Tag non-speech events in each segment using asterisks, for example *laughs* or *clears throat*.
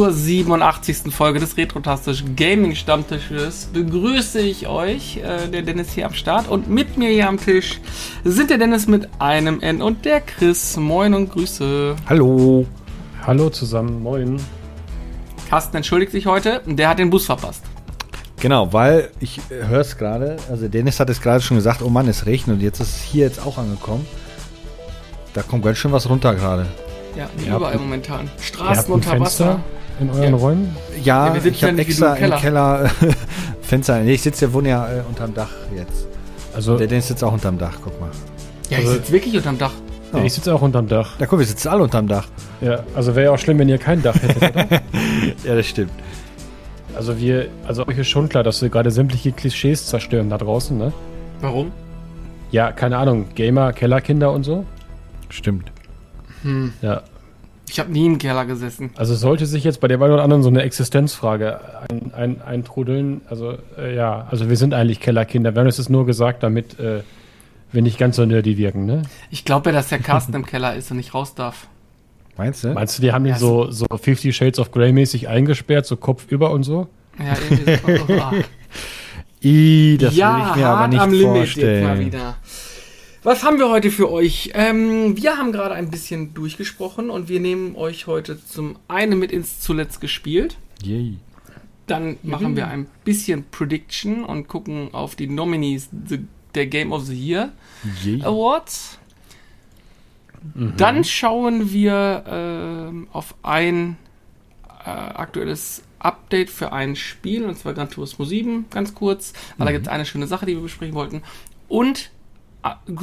zur 87. Folge des Retrotastisch Gaming Stammtisches begrüße ich euch, äh, der Dennis hier am Start und mit mir hier am Tisch sind der Dennis mit einem N und der Chris. Moin und Grüße. Hallo. Hallo zusammen, moin. Carsten entschuldigt sich heute, der hat den Bus verpasst. Genau, weil ich äh, höre es gerade, also Dennis hat es gerade schon gesagt, oh Mann, es regnet und jetzt ist es hier jetzt auch angekommen. Da kommt ganz schön was runter gerade. Ja, wie Ihr überall momentan. Straßen unter Fenster Wasser. In euren Ja. Räumen? Ja, Ja, wir sitzen ich habe ja nicht wie extra im im Keller äh, *laughs* Fenster. Nee, ich sitze ja, wohne ja äh, unterm Dach jetzt. Also, Der Dennis sitzt auch unterm Dach, guck mal. Ja, ich Also- sitze wirklich unterm Dach. ja, ich sitze auch unterm Dach. Da guck, wir sitzen alle unterm Dach. Ja, also wäre ja auch schlimm, wenn ihr kein Dach hättet, oder? *laughs* Ja, das stimmt. Also wir, also euch ist schon klar, dass wir gerade sämtliche Klischees zerstören da draußen, ne? Warum? Ja, keine Ahnung, Gamer, Kellerkinder und so. Stimmt. Hm, Ja, ich habe nie im Keller gesessen. also sollte sich jetzt bei dem einen oder anderen so eine Existenzfrage ein, ein, eintrudeln, also äh, ja, also wir sind eigentlich Kellerkinder. Wir haben es nur gesagt, damit äh, wir nicht ganz so nerdy wirken, ne? Ich glaube ja, dass der Carsten im Keller ist und nicht raus darf. Meinst du? Meinst du, die haben den Ja, so, so 50 Shades of Grey mäßig eingesperrt, so Kopf über und so? Ja, irgendwie so. Oh. *laughs* I, das ja, will ich mir aber nicht am Limit vorstellen. jetzt mal wieder. Was haben wir heute für euch? Ähm, wir haben gerade ein bisschen durchgesprochen und wir nehmen euch heute zum einen mit ins Zuletzt gespielt. Yay. Dann machen wir ein bisschen Prediction und gucken auf die Nominees the- der Game of the Year Yay. Awards. Dann schauen wir ähm, auf ein äh, aktuelles Update für ein Spiel, und zwar Gran Turismo 7, ganz kurz, weil da gibt es eine schöne Sache, die wir besprechen wollten. Und äh,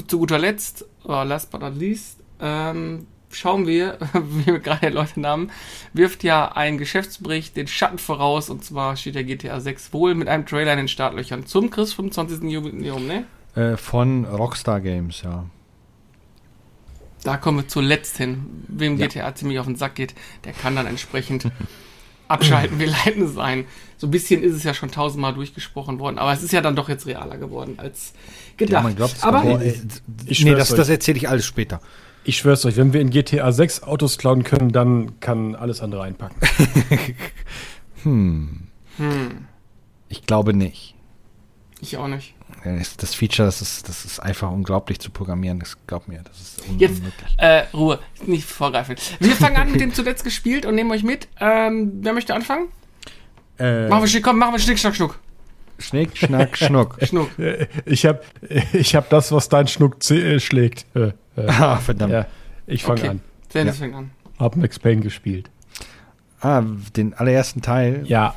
zu guter Letzt, oder last but not least, ähm, schauen wir, *laughs* wie wir gerade Leute Namen, wirft ja ein Geschäftsbericht den Schatten voraus, und zwar steht der GTA 6 wohl mit einem Trailer in den Startlöchern zum Chris 25. Jubiläum, ne? Äh, von Rockstar Games, ja. Da kommen wir zuletzt hin. Wem Ja. GTA ziemlich auf den Sack geht, der kann dann entsprechend *laughs* abschalten, wie leiten es ein. So ein bisschen ist es ja schon tausendmal durchgesprochen worden, aber es ist ja dann doch jetzt realer geworden als gedacht. Ja, man glaubt aber aber, äh, ich nee, das, das erzähle ich alles später. Ich schwör's euch, wenn wir in GTA 6 Autos klauen können, dann kann alles andere einpacken. *laughs* Hm, hm, ich glaube nicht. ich auch nicht. Äh, Das Feature, das ist, das ist einfach unglaublich zu programmieren. Das glaub mir, das ist un Jetzt unmöglich. äh, Ruhe, nicht vorgreifen. Wir fangen an mit dem zuletzt gespielt und nehmen euch mit. Ähm, wer möchte anfangen? Äh, Machen wir, Schnick- komm, machen wir Schnick, Schnack, Schnuck. Schnick, Schnack, *laughs* Schnuck. Schnuck. Ich hab, ich hab das, was dein Schnuck äh, schlägt. Äh, äh, *laughs* ah, verdammt. ja, ich fange Okay. an. Dennis Ja. fängt an. Hab Max Payne gespielt. Ah, den allerersten Teil. Ja,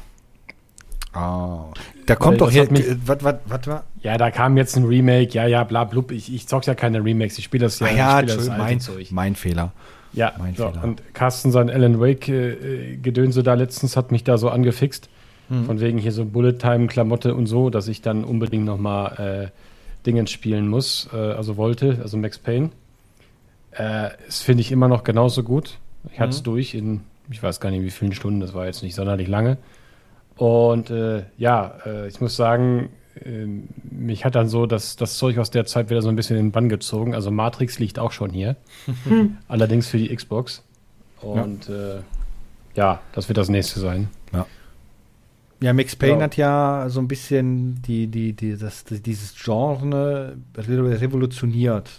Ah, da kommt doch hier. äh, Was, was, was war? ja, da kam jetzt ein Remake. Ja, ja, bla, blub. Ich, ich zock's ja keine Remakes. Ich spiele das ja. Ah ich ja, spiel das mein, mein Fehler. Ja, Mein so, Fehler. und Carsten, sein Alan Wake-Gedönse da letztens hat mich da so angefixt. Hm. Von wegen hier so Bullet-Time-Klamotte und so, dass ich dann unbedingt nochmal äh, Dingens spielen muss, äh, also wollte, also Max Payne. Äh, das finde ich immer noch genauso gut. Ich hatte es Mhm. durch in, ich weiß gar nicht wie vielen Stunden, das war jetzt nicht sonderlich lange. Und äh, ja, äh, ich muss sagen, äh, mich hat dann so das, das Zeug aus der Zeit wieder so ein bisschen in den Bann gezogen. Also Matrix liegt auch schon hier. Allerdings für die Xbox. Und ja. Äh, ja, das wird das nächste sein. Ja, Max Payne Ja. hat ja so ein bisschen die, die, die, das, dieses Genre re- revolutioniert.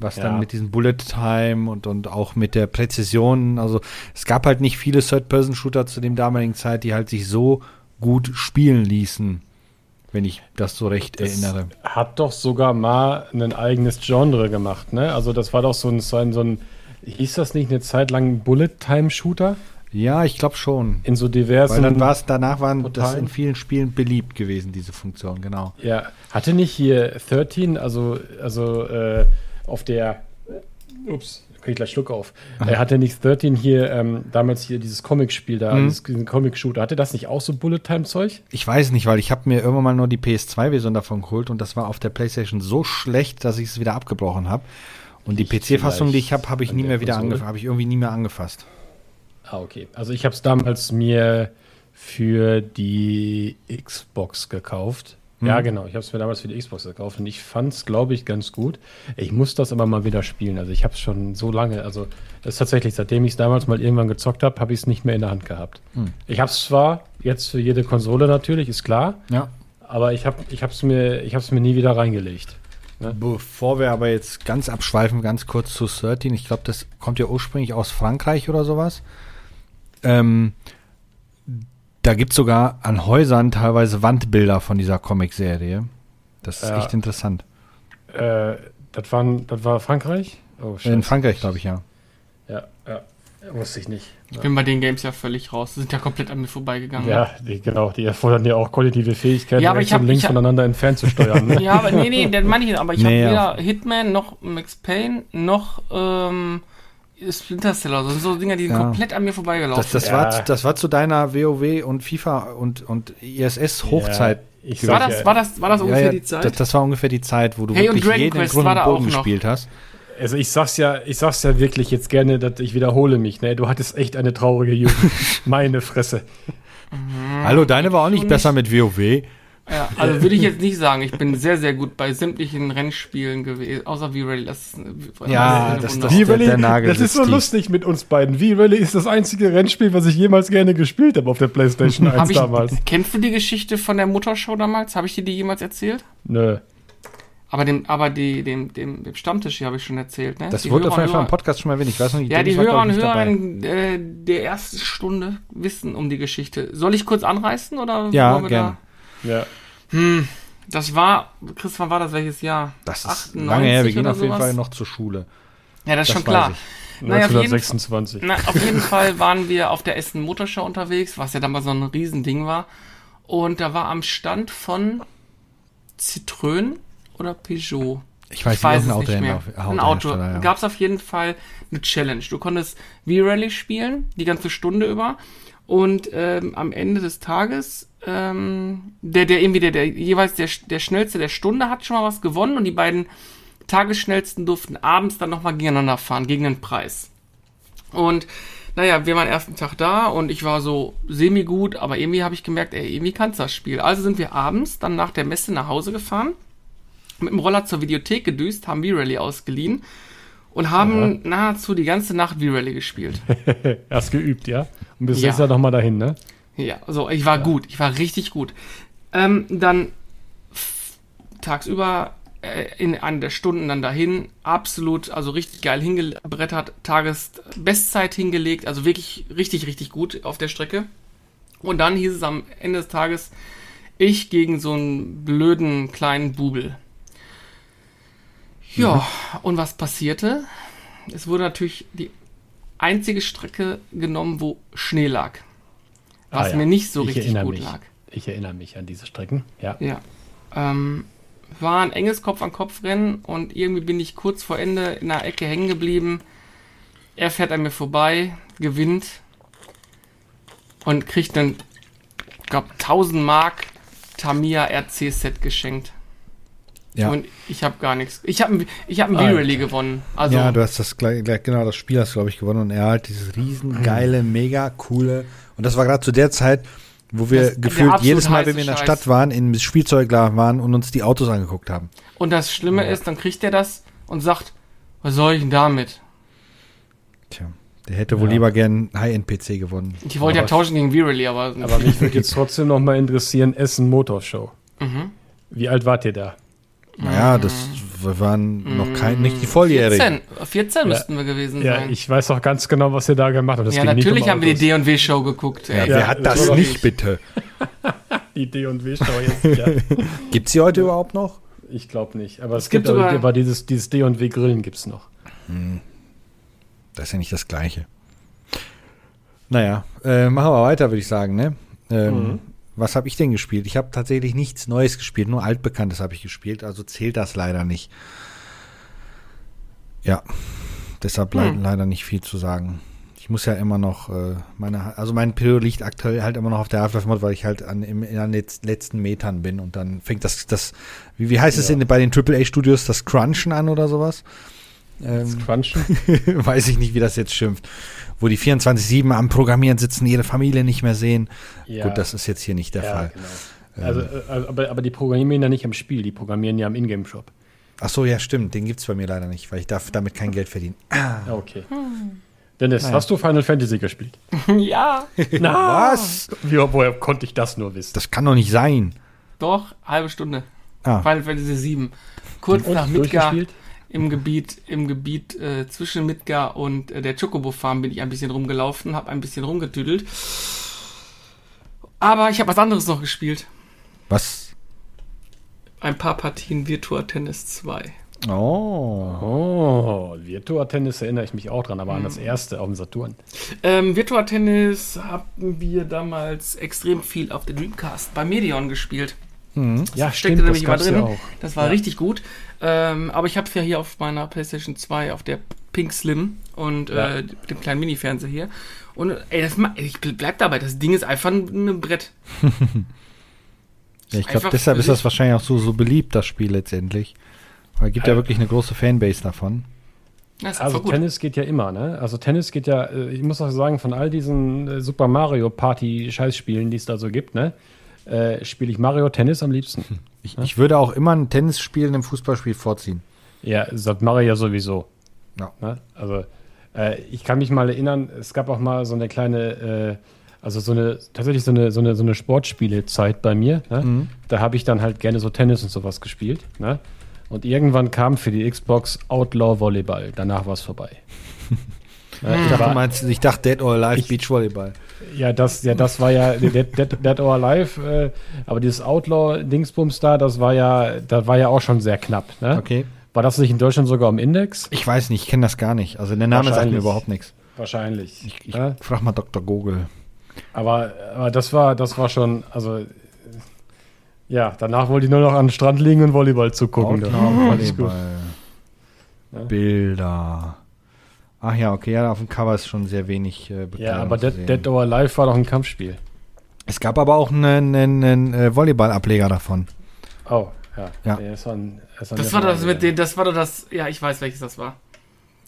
Was Ja. dann mit diesem Bullet Time und, und auch mit der Präzision, also es gab halt nicht viele Third-Person-Shooter zu dem damaligen Zeit, die halt sich so gut spielen ließen, wenn ich das so recht Das erinnere. hat doch sogar mal ein eigenes Genre gemacht, ne? Also das war doch so ein, so ein, so ein hieß das nicht eine Zeit lang Bullet-Time-Shooter? Ja, ich glaube schon. In so diversen... Weil dann war es, danach waren das Portalen. in vielen Spielen beliebt gewesen, diese Funktion, genau. Ja, hatte nicht hier 13, also, also äh, auf der, ups, krieg ich gleich Schluck auf. Er hatte nicht 13 hier, ähm, damals hier dieses Comic-Spiel da, Mhm. diesen Comic-Shooter, hatte das nicht auch so Bullet-Time-Zeug? Ich weiß nicht, weil ich habe mir irgendwann mal nur die PS2-Version davon geholt und das war auf der PlayStation so schlecht, dass ich es wieder abgebrochen habe. Und die PC-Fassung, die ich habe, habe ich nie mehr wieder angefasst, habe ich irgendwie nie mehr angefasst. Ah, okay. Also ich habe es damals mir für die Xbox gekauft. Ja, genau. Ich habe es mir damals für die Xbox gekauft und ich fand es, glaube ich, ganz gut. Ich muss das aber mal wieder spielen. Also ich habe es schon so lange, also das ist tatsächlich, seitdem ich es damals mal irgendwann gezockt habe, habe ich es nicht mehr in der Hand gehabt. Hm. Ich habe es zwar jetzt für jede Konsole natürlich, ist klar, Ja. aber ich habe ich es mir, ich hab's mir nie wieder reingelegt. Bevor wir aber jetzt ganz abschweifen, ganz kurz zu 13. Ich glaube, das kommt ja ursprünglich aus Frankreich oder sowas. Ähm, da gibt es sogar an Häusern teilweise Wandbilder von dieser Comicserie. Das ist Ja. echt interessant. Äh, das, waren, das war Frankreich? Oh, In. Frankreich, glaube ich, ja. Ja, ja. Wusste ich nicht. Ich bin bei den Games ja völlig raus. Die sind ja komplett an mir vorbeigegangen. Ja, die, genau, die erfordern ja auch kognitive Fähigkeiten, Ja, rechts hab- und links hab- voneinander entfernt zu steuern. Ne? *laughs* Ja, aber nee, nee, den meine ich nicht. Aber ich Nee, habe ja. weder Hitman noch Max Payne noch ähm, Splinter Cell. oder So, Das sind so Dinge, die sind Ja. komplett an mir vorbeigelaufen. Das, das, Ja. war, das war zu deiner WoW und FIFA und, und ISS-Hochzeit. Ja, ich war, das, war, das, war das ungefähr ja, die Zeit? Das, das war ungefähr die Zeit, wo du Hey, wirklich Dragon jeden Quest Grund und Bogen gespielt hast. Also ich sag's ja, ich sag's ja wirklich jetzt gerne, dass ich wiederhole mich. Ne? Du hattest echt eine traurige Jugend. *laughs* Meine Fresse. Hallo, deine war auch nicht besser mit WoW. Ja, also würde ich jetzt nicht sagen. Ich bin sehr, sehr gut bei sämtlichen Rennspielen gewesen, außer V-Rally. Das, ist- Ja, eine das- das- V-Rally, der Nagel das ist so lustig mit uns beiden. V-Rally ist das einzige Rennspiel, was ich jemals gerne gespielt habe auf der Playstation 1 Hab ich, damals. Kennst du die Geschichte von der Motorshow damals? Habe ich dir die jemals erzählt? Nö. Aber dem, aber die, dem, dem, dem Stammtisch hier habe ich schon erzählt. Ne? Das Die wurde Hörer auf jeden Fall im Podcast schon mal erwähnt. Ich weiß noch nicht, Ja, die Hörer und ich, nicht dabei. Hörer äh, der ersten Stunde wissen um die Geschichte. Soll ich kurz anreißen oder? Ja, gerne. Ja. Hm, das war, Chris, wann war das welches Jahr? Das ist 98 lange her. Wir gehen auf jeden sowas? Fall noch zur Schule. Ja, das ist Das schon klar. weiß Naja, auf jeden, 1926. na, auf jeden Fall waren wir auf der Essen Motorshow unterwegs, was ja damals so ein Riesending war. Und da war am Stand von Citroën oder Peugeot. Ich weiß, ich weiß es irgendein nicht mehr. Autohändler- Ein Auto. Ja. Gab es auf jeden Fall eine Challenge. Du konntest V-Rally spielen, die ganze Stunde über. Und ähm, am Ende des Tages, ähm, der, der irgendwie, der, der jeweils der, der schnellste der Stunde hat schon mal was gewonnen und die beiden Tagesschnellsten durften abends dann nochmal gegeneinander fahren, gegen den Preis. Und naja, wir waren ersten Tag da und ich war so semi-gut, aber irgendwie habe ich gemerkt, ey, irgendwie kannst du das Spiel. Also sind wir abends dann nach der Messe nach Hause gefahren, mit dem Roller zur Videothek gedüst, haben V-Rally ausgeliehen und haben nahezu die ganze Nacht V-Rally gespielt. *laughs* Erst geübt, ja? Und bis Ja. jetzt ja noch mal dahin, ne? Ja, so, ich war gut, ich war richtig gut. Ähm, dann tagsüber äh, in einer der Stunden dann dahin, absolut, also richtig geil hingebrettert, Tagesbestzeit hingelegt, also wirklich richtig, richtig gut auf der Strecke. Und dann hieß es am Ende des Tages, ich gegen so einen blöden kleinen Bubel. Ja, und was passierte? Es wurde natürlich die einzige Strecke genommen, wo Schnee lag. Was Ah, ja. mir nicht so Ich richtig gut mich. lag. Ich erinnere mich an diese Strecken. Ja. Ja. Ähm, war ein enges Kopf-an-Kopf-Rennen und irgendwie bin ich kurz vor Ende in einer Ecke hängen geblieben. Er fährt an mir vorbei, gewinnt und kriegt dann, ich glaube, 1000 Mark Tamiya RC-Set geschenkt. Ja. Und ich habe gar nichts. Ich habe ich hab ein Alter. V-Rally gewonnen. Also, ja, du hast das gleich, gleich, genau, das Spiel hast du, glaube ich, gewonnen und er halt dieses riesen geile, mega coole. Und das war gerade zu der Zeit, wo wir Das- gefühlt jedes Mal, wenn wir in der Scheiß. Stadt waren, im Spielzeugladen waren und uns die Autos angeguckt haben. und das Schlimme ist, dann kriegt er das und sagt, was soll ich denn damit? Tja, der hätte wohl Ja. lieber gern High-End-PC gewonnen. Ich wollte ja tauschen gegen V-Rally, aber, Aber mich würde jetzt *laughs* trotzdem noch mal interessieren, Essen Motorshow. Mhm. Wie alt wart ihr da? Naja, das wir waren noch kein, nicht die Volljährigen. 14, 14 müssten wir gewesen Ja, sein. ich weiß auch ganz genau, was ihr da gemacht habt. Das ja, ging nicht natürlich um haben wir die. D&W-Show geguckt. Ey. Ja, Ja, wer hat das das nicht, ich. bitte? *laughs* Die D&W-Show jetzt. Ja. *laughs* Gibt's die heute überhaupt noch? Ich glaube nicht. Aber es, Es gibt gibt, aber, dieses, dieses D&W-Grillen gibt es noch. Das ist ja nicht das Gleiche. Naja, äh, machen wir weiter, würde ich sagen, ne? Ähm, Mhm. Was habe ich denn gespielt? Ich habe tatsächlich nichts Neues gespielt, nur Altbekanntes habe ich gespielt, also zählt das leider nicht. Ja, deshalb Hm. leider nicht viel zu sagen. Ich muss ja immer noch, äh, meine, also mein Period liegt aktuell halt immer noch auf der Half-Life-Mod, weil ich halt an, im, in den letz- letzten Metern bin und dann fängt das, das wie, wie heißt es Ja. in, bei den AAA-Studios, das Crunchen an oder sowas? Das Ähm, Crunchen. *laughs* weiß ich nicht, wie das jetzt schimpft. Wo die 24-7 am Programmieren sitzen, ihre Familie nicht mehr sehen. Ja. Gut, das ist jetzt hier nicht der ja, Fall. Genau. Also, äh, aber, aber die programmieren ja nicht am Spiel, die programmieren ja am Ingame-Shop. Ach so, ja, stimmt. Den gibt es bei mir leider nicht, weil ich darf damit kein Geld verdienen. Ja, okay. Dennis, hast du Final Fantasy gespielt? *laughs* ja, Na, was? Wie, woher konnte ich das nur wissen? Das kann doch nicht sein. doch, halbe Stunde. Ah, Final Fantasy 7. Kurz Und nach Midgar durchgespielt? Im Gebiet, im Gebiet äh, zwischen Midgar und äh, der Chocobo Farm bin ich ein bisschen rumgelaufen, habe ein bisschen rumgetüdelt. Aber ich habe was anderes noch gespielt. was? Ein paar Partien Virtua Tennis 2. Oh. Oh, Virtua Tennis erinnere ich mich auch dran, aber an das erste auf dem Saturn. Ähm, Virtua Tennis haben wir damals extrem viel auf der Dreamcast bei Medion gespielt. Ja, steckte nämlich immer drin. ja auch. Das war Ja. richtig gut. Ähm, aber ich habe es ja hier auf meiner PlayStation 2 auf der Pink Slim und Ja. äh, dem kleinen Mini-Fernseher hier. Und ey, das, ich bleib dabei. Das Ding ist einfach ein ein Brett. *laughs* Ja, ich glaube, deshalb ist das wahrscheinlich auch so, so beliebt, das Spiel letztendlich. Weil es gibt ja Äh. wirklich eine große Fanbase davon. Also. Tennis geht ja immer, ne? Also Tennis geht ja, äh, ich muss auch sagen, von all diesen äh, Super Mario Party Scheißspielen, die es da so gibt, ne? Äh, Spiele ich Mario Tennis am liebsten. Ich, ich würde auch immer ein Tennisspiel einem Fußballspiel vorziehen. Ja, das mache ich ja sowieso. Ja. Ne? Also, äh, ich kann mich mal erinnern, es gab auch mal so eine kleine, äh, also so eine, tatsächlich so eine, so eine, so eine Sportspielezeit bei mir. Ne? Mhm. Da habe ich dann halt gerne so Tennis und sowas gespielt. Ne? Und irgendwann kam für die Xbox Outlaw Volleyball. Danach war es vorbei. *laughs* Ich dachte, meinst, ich dachte Dead or Alive Ich- Beachvolleyball. Ja, das, ja, das war ja Dead, Dead, Dead or Alive, äh, aber dieses Outlaw-Dingsbums da, das war ja, das war ja auch schon sehr knapp. Ne? Okay. War das nicht in Deutschland sogar am Index? Ich weiß nicht, ich kenne das gar nicht. Also der Name sagt mir überhaupt nichts. Wahrscheinlich. Ich, ich ne? frag mal Dr. Google. Aber, aber das war, das war schon, also ja, danach wollte ich nur noch an den Strand liegen und Volleyball zugucken. Outlaw gut. Volleyball. Ja. Bilder. Ach ja, okay, ja, auf dem Cover ist schon sehr wenig äh, Ja, Bekleidung aber Dead. Dead or Alive war doch ein Kampfspiel. Es gab aber auch einen, einen, einen äh, Volleyball-Ableger davon. Oh, ja. Ja. Nee, das war, ein, das war, Das war das mit den, das war doch das, ja, ich weiß welches das war.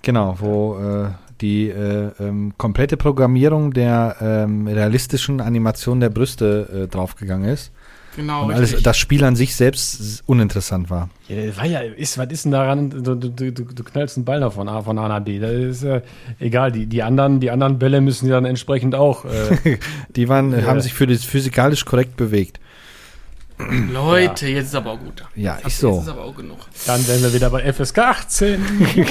Genau, wo äh, die äh, ähm, komplette Programmierung der ähm, realistischen Animation der Brüste äh, draufgegangen ist. Genau, und alles, das Spiel an sich selbst uninteressant war. Ja, war ja, ist, was ist denn daran? Du, du, du, du knallst einen Ball noch von A, von A nach B. Das ist äh, egal. Die, die, anderen, die anderen Bälle müssen ja dann entsprechend auch. Äh, *laughs* Die waren, Ja. haben sich für das physikalisch korrekt bewegt. *clears throat* Leute, jetzt ist aber auch gut. Ja, ist so. Jetzt ist aber auch genug. dann wären wir wieder bei FSK 18.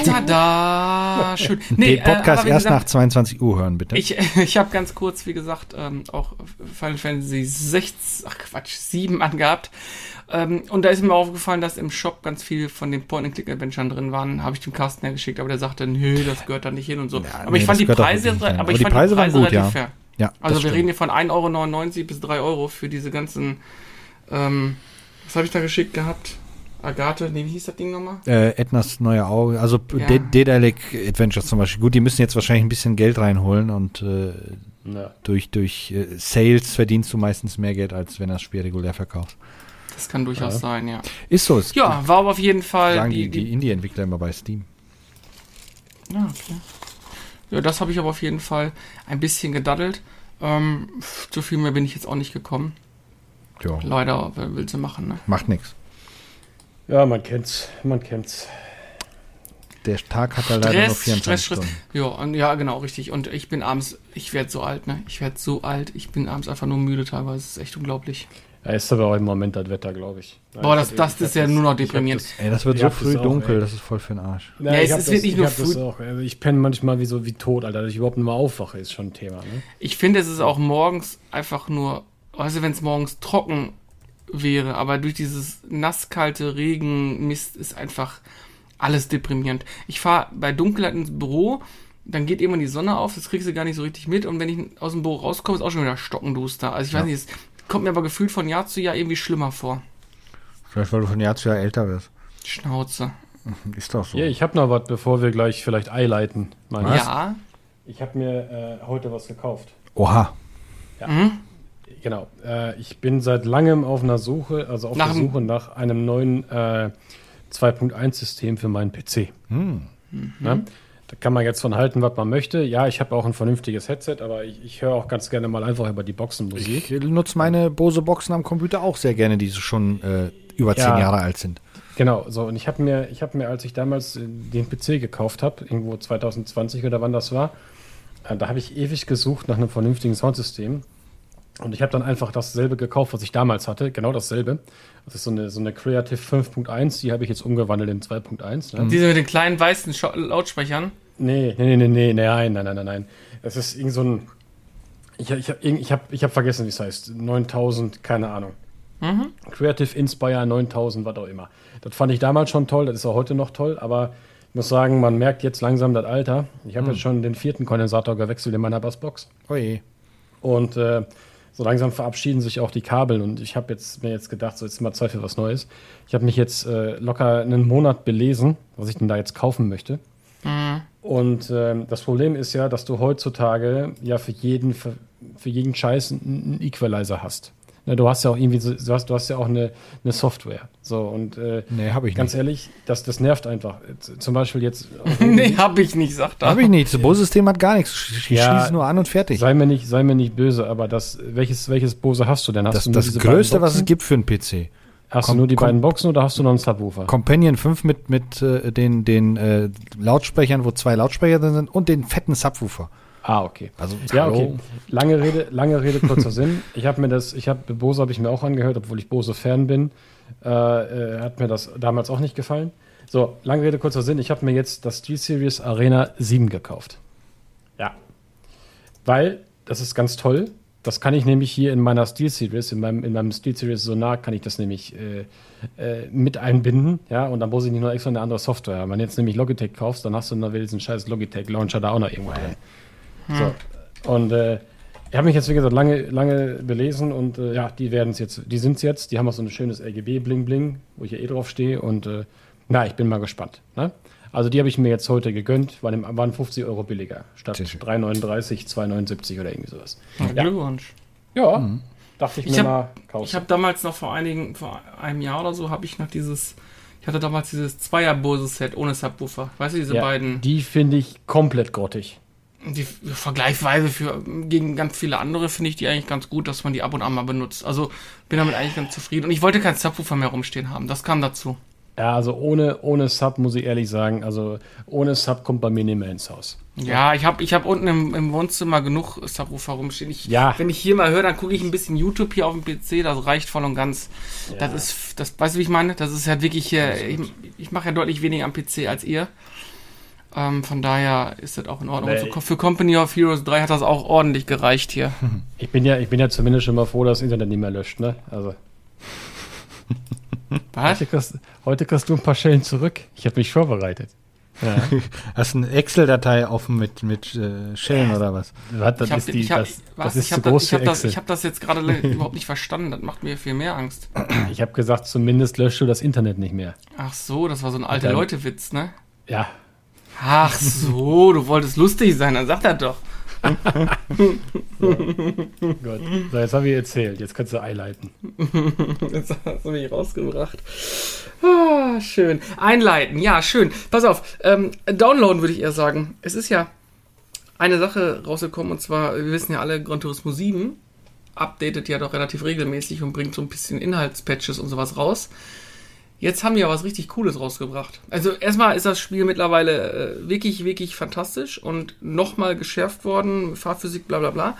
Tada! Schön. Nee, Den Podcast aber wie erst gesagt, nach 22 Uhr hören, bitte. Ich, *laughs* ich habe ganz kurz, wie gesagt, ähm, auch Final Fantasy 6, ach Quatsch, 7 angehabt. Ähm, und da ist mir aufgefallen, dass im Shop ganz viel von den Point-and-Click-Adventuren drin waren. Habe ich dem Carsten ja geschickt, aber der sagte, nö, das gehört da nicht hin und so. Ja, aber nee, ich fand die Preise, aber Aber ich die fand Preise die waren Preise gut, relativ ja. fair. ja, Also wir stimmt. reden hier von 1,99 Euro bis 3 Euro für diese ganzen, ähm, was habe ich da geschickt gehabt? Agathe, nee, wie hieß das Ding nochmal? äh, Ednas neue Auge, also Ja. Dedalek Adventures zum Beispiel. Gut, die müssen jetzt wahrscheinlich ein bisschen Geld reinholen und äh, ja. durch, durch äh, Sales verdienst du meistens mehr Geld, als wenn das Spiel regulär verkaufst. Das kann durchaus Ja. sein, ja. Ist so. Es Ja, war aber auf jeden Fall sagen die, die, die die, Indie-Entwickler immer bei Steam. Ja, okay. Ja, das habe ich aber auf jeden Fall ein bisschen gedaddelt. Ähm, zu viel mehr bin ich jetzt auch nicht gekommen. Ja, Leider, wer will sie machen, ne? macht nichts. ja, man kennt's. Man kennt's. Der Tag hat ja leider nur Stress, 24 Stress, Stress. Stunden. Ja, und, ja, genau, richtig. Und ich bin abends, ich werde so alt, ne? Ich werde so alt. Ich bin abends einfach nur müde teilweise. Das ist echt unglaublich. Ja, ist aber auch im Moment das Wetter, glaube ich. Nein, Boah, das, das ich hab ist ja nur noch deprimierend. das- Ey, das wird Ich so das früh auch, dunkel, ey. das ist voll für den Arsch. Ja, Ja, ich es ist wirklich ich nur das früh- auch. Ich penne manchmal wie so wie tot, Alter. Dass ich überhaupt nicht mehr aufwache, ist schon ein Thema. Ne? Ich finde, es ist auch morgens einfach nur, weißt du, wenn es morgens trocken wäre, aber durch dieses nasskalte Regenmist ist einfach alles deprimierend. Ich fahre bei Dunkelheit ins Büro, dann geht irgendwann die Sonne auf, das kriegst du gar nicht so richtig mit und wenn ich aus dem Büro rauskomme, ist auch schon wieder stockenduster. Also ich weiß Ja. nicht, es kommt mir aber gefühlt von Jahr zu Jahr irgendwie schlimmer vor. Vielleicht, weil du von Jahr zu Jahr älter wirst. Schnauze. *laughs* Ist doch so. Ja, ich habe noch was, bevor wir gleich vielleicht ich. Ja. Ich habe mir äh, heute was gekauft. Oha. Mhm. Genau. Äh, ich bin seit langem auf einer Suche, also auf Nach der Suche nach einem neuen äh, 2.1-System für meinen PC. Hm. Ne? Da kann man jetzt von halten, was man möchte. Ja, ich habe auch ein vernünftiges Headset, aber ich, ich höre auch ganz gerne mal einfach über die Boxen Musik. Ich nutze meine Bose Boxen am Computer auch sehr gerne, die schon äh, über zehn Ja. Jahre alt sind. Genau, so und ich habe mir, ich habe mir, als ich damals äh, den PC gekauft habe, irgendwo 2020 oder wann das war, äh, da habe ich ewig gesucht nach einem vernünftigen Soundsystem. Und ich habe dann einfach dasselbe gekauft, was ich damals hatte, genau dasselbe. Das ist so eine, so eine Creative 5.1, die habe ich jetzt umgewandelt in 2.1. Ne? Diese mit den kleinen weißen Scho Lautsprechern. Nee, nee, nee, nee, nee, nein, nein, nein, nein, nein. Es ist irgend so ein. Ich, ich habe ich hab, ich hab vergessen, wie es heißt. 9000, keine Ahnung. Creative Inspire 9000, was auch immer. Das fand ich damals schon toll, das ist auch heute noch toll, aber ich muss sagen, man merkt jetzt langsam das Alter. Ich habe jetzt schon den vierten Kondensator gewechselt in meiner Bassbox. Oje. Und äh, so langsam verabschieden sich auch die Kabel. Und ich habe jetzt mir jetzt gedacht, so jetzt ist mal Zeit für was Neues. Ich habe mich jetzt äh, locker einen Monat belesen, was ich denn da jetzt kaufen möchte. Und ähm, das Problem ist ja, dass du heutzutage ja für jeden, für, für jeden Scheiß einen Equalizer hast. Ne, du hast ja auch irgendwie, so, du hast, du hast ja auch eine, eine Software. So und äh, Nee, habe ich ganz nicht. ehrlich, das, das nervt einfach. Z- Zum Beispiel jetzt. *laughs* nee, hab ich nicht, sagt er. Habe ich nicht. Das Bose-System hat gar nichts. Ich Ja. schließe nur an und fertig. Sei mir nicht, sei mir nicht böse, aber das, welches, welches Bose hast du denn? Hast Das, du das Größte, was es gibt für einen PC. Hast Kom- du nur die beiden Boxen oder hast du noch einen Subwoofer? Companion 5 mit, mit äh, den, den äh, Lautsprechern, wo zwei Lautsprecher drin sind und den fetten Subwoofer. Ah, okay. Also, Ja, hallo. okay. Lange Rede, lange Rede, kurzer Sinn. Ich habe mir das, ich habe Bose habe ich mir auch angehört, obwohl ich Bose-Fan bin. Äh, äh, hat mir das damals auch nicht gefallen. So, lange Rede, kurzer Sinn. Ich habe mir jetzt das SteelSeries Arena 7 gekauft. Ja. Weil, das ist ganz toll. Das kann ich nämlich hier in meiner SteelSeries, in meinem, in meinem SteelSeries Sonar, kann ich das nämlich äh, äh, mit einbinden. Ja, und dann muss ich nicht noch extra eine andere Software. Wenn du jetzt nämlich Logitech kaufst, dann hast du noch diesen scheiß Logitech-Launcher da auch noch irgendwo drin. So. Und äh, ich habe mich jetzt, wie gesagt, lange, lange belesen und äh, ja, die werden es jetzt, die sind es jetzt, die haben auch so ein schönes RGB-Bling-Bling, wo ich ja eh drauf stehe und äh, na, ich bin mal gespannt. Ne? Also die habe ich mir jetzt heute gegönnt, waren, im, waren 50 Euro billiger, statt Sehr schön. 3,39, 2,79 oder irgendwie sowas. Ja. Glückwunsch. Ja, dachte ich mir Ich hab- mal, kaufst Ich habe damals noch vor einigen, vor einem Jahr oder so, habe ich noch dieses, ich hatte damals dieses Zweier-Bose-Set ohne Subwoofer. Weißt du, diese ja, beiden, Die finde ich komplett grottig. Die vergleichsweise für, gegen ganz viele andere finde ich die eigentlich ganz gut, dass man die ab und an mal benutzt. Also bin damit eigentlich ganz zufrieden. Und ich wollte keinen Subwoofer mehr rumstehen haben. Das kam dazu. Ja, also ohne, ohne Sub muss ich ehrlich sagen, also ohne Sub kommt bei mir nicht mehr ins Haus. Ja, ich habe ich hab unten im, im Wohnzimmer genug Subwoofer rumstehen. Ich, Ja. Wenn ich hier mal höre, dann gucke ich ein bisschen YouTube hier auf dem PC, das reicht voll und ganz. Das ist, das, weißt du, wie ich meine? Das ist halt wirklich hier, ich, ich mache ja deutlich weniger am PC als ihr. Ähm, von daher ist das auch in Ordnung. Nee. Für, Company of Heroes 3 hat das auch ordentlich gereicht hier. *laughs* Ich bin ja, ich bin ja zumindest schon mal froh, dass das Internet nicht mehr löscht, ne? Also. *laughs* Was? Heute kriegst, heute kriegst du ein paar Schellen zurück. Ich habe mich vorbereitet. Ja. *laughs* Hast du eine Excel-Datei offen mit, mit äh, Schellen oder was? das Ich habe ist, die, ich hab, das, was? das ist ich zu hab das, groß für das, Excel. ich hab das jetzt gerade überhaupt nicht verstanden. Das macht mir viel mehr Angst. *clears throat* Ich habe gesagt, zumindest löscht du das Internet nicht mehr. Ach so, das war so ein alte dann- Leute-Witz, ne? Ja. Ach so, du wolltest lustig sein, dann sag das doch. Gut. So, jetzt habe ich erzählt. Jetzt kannst du einleiten. Jetzt hast du mich rausgebracht. Ah, schön. Einleiten, ja, schön. Pass auf, ähm, downloaden würde ich eher sagen. Es ist ja eine Sache rausgekommen und zwar, wir wissen ja alle, Gran Turismo 7 updatet ja doch relativ regelmäßig und bringt so ein bisschen Inhaltspatches und sowas raus. Jetzt haben die ja was richtig Cooles rausgebracht. Also erstmal ist das Spiel mittlerweile äh, wirklich, wirklich fantastisch und nochmal geschärft worden, Fahrphysik, bla bla bla.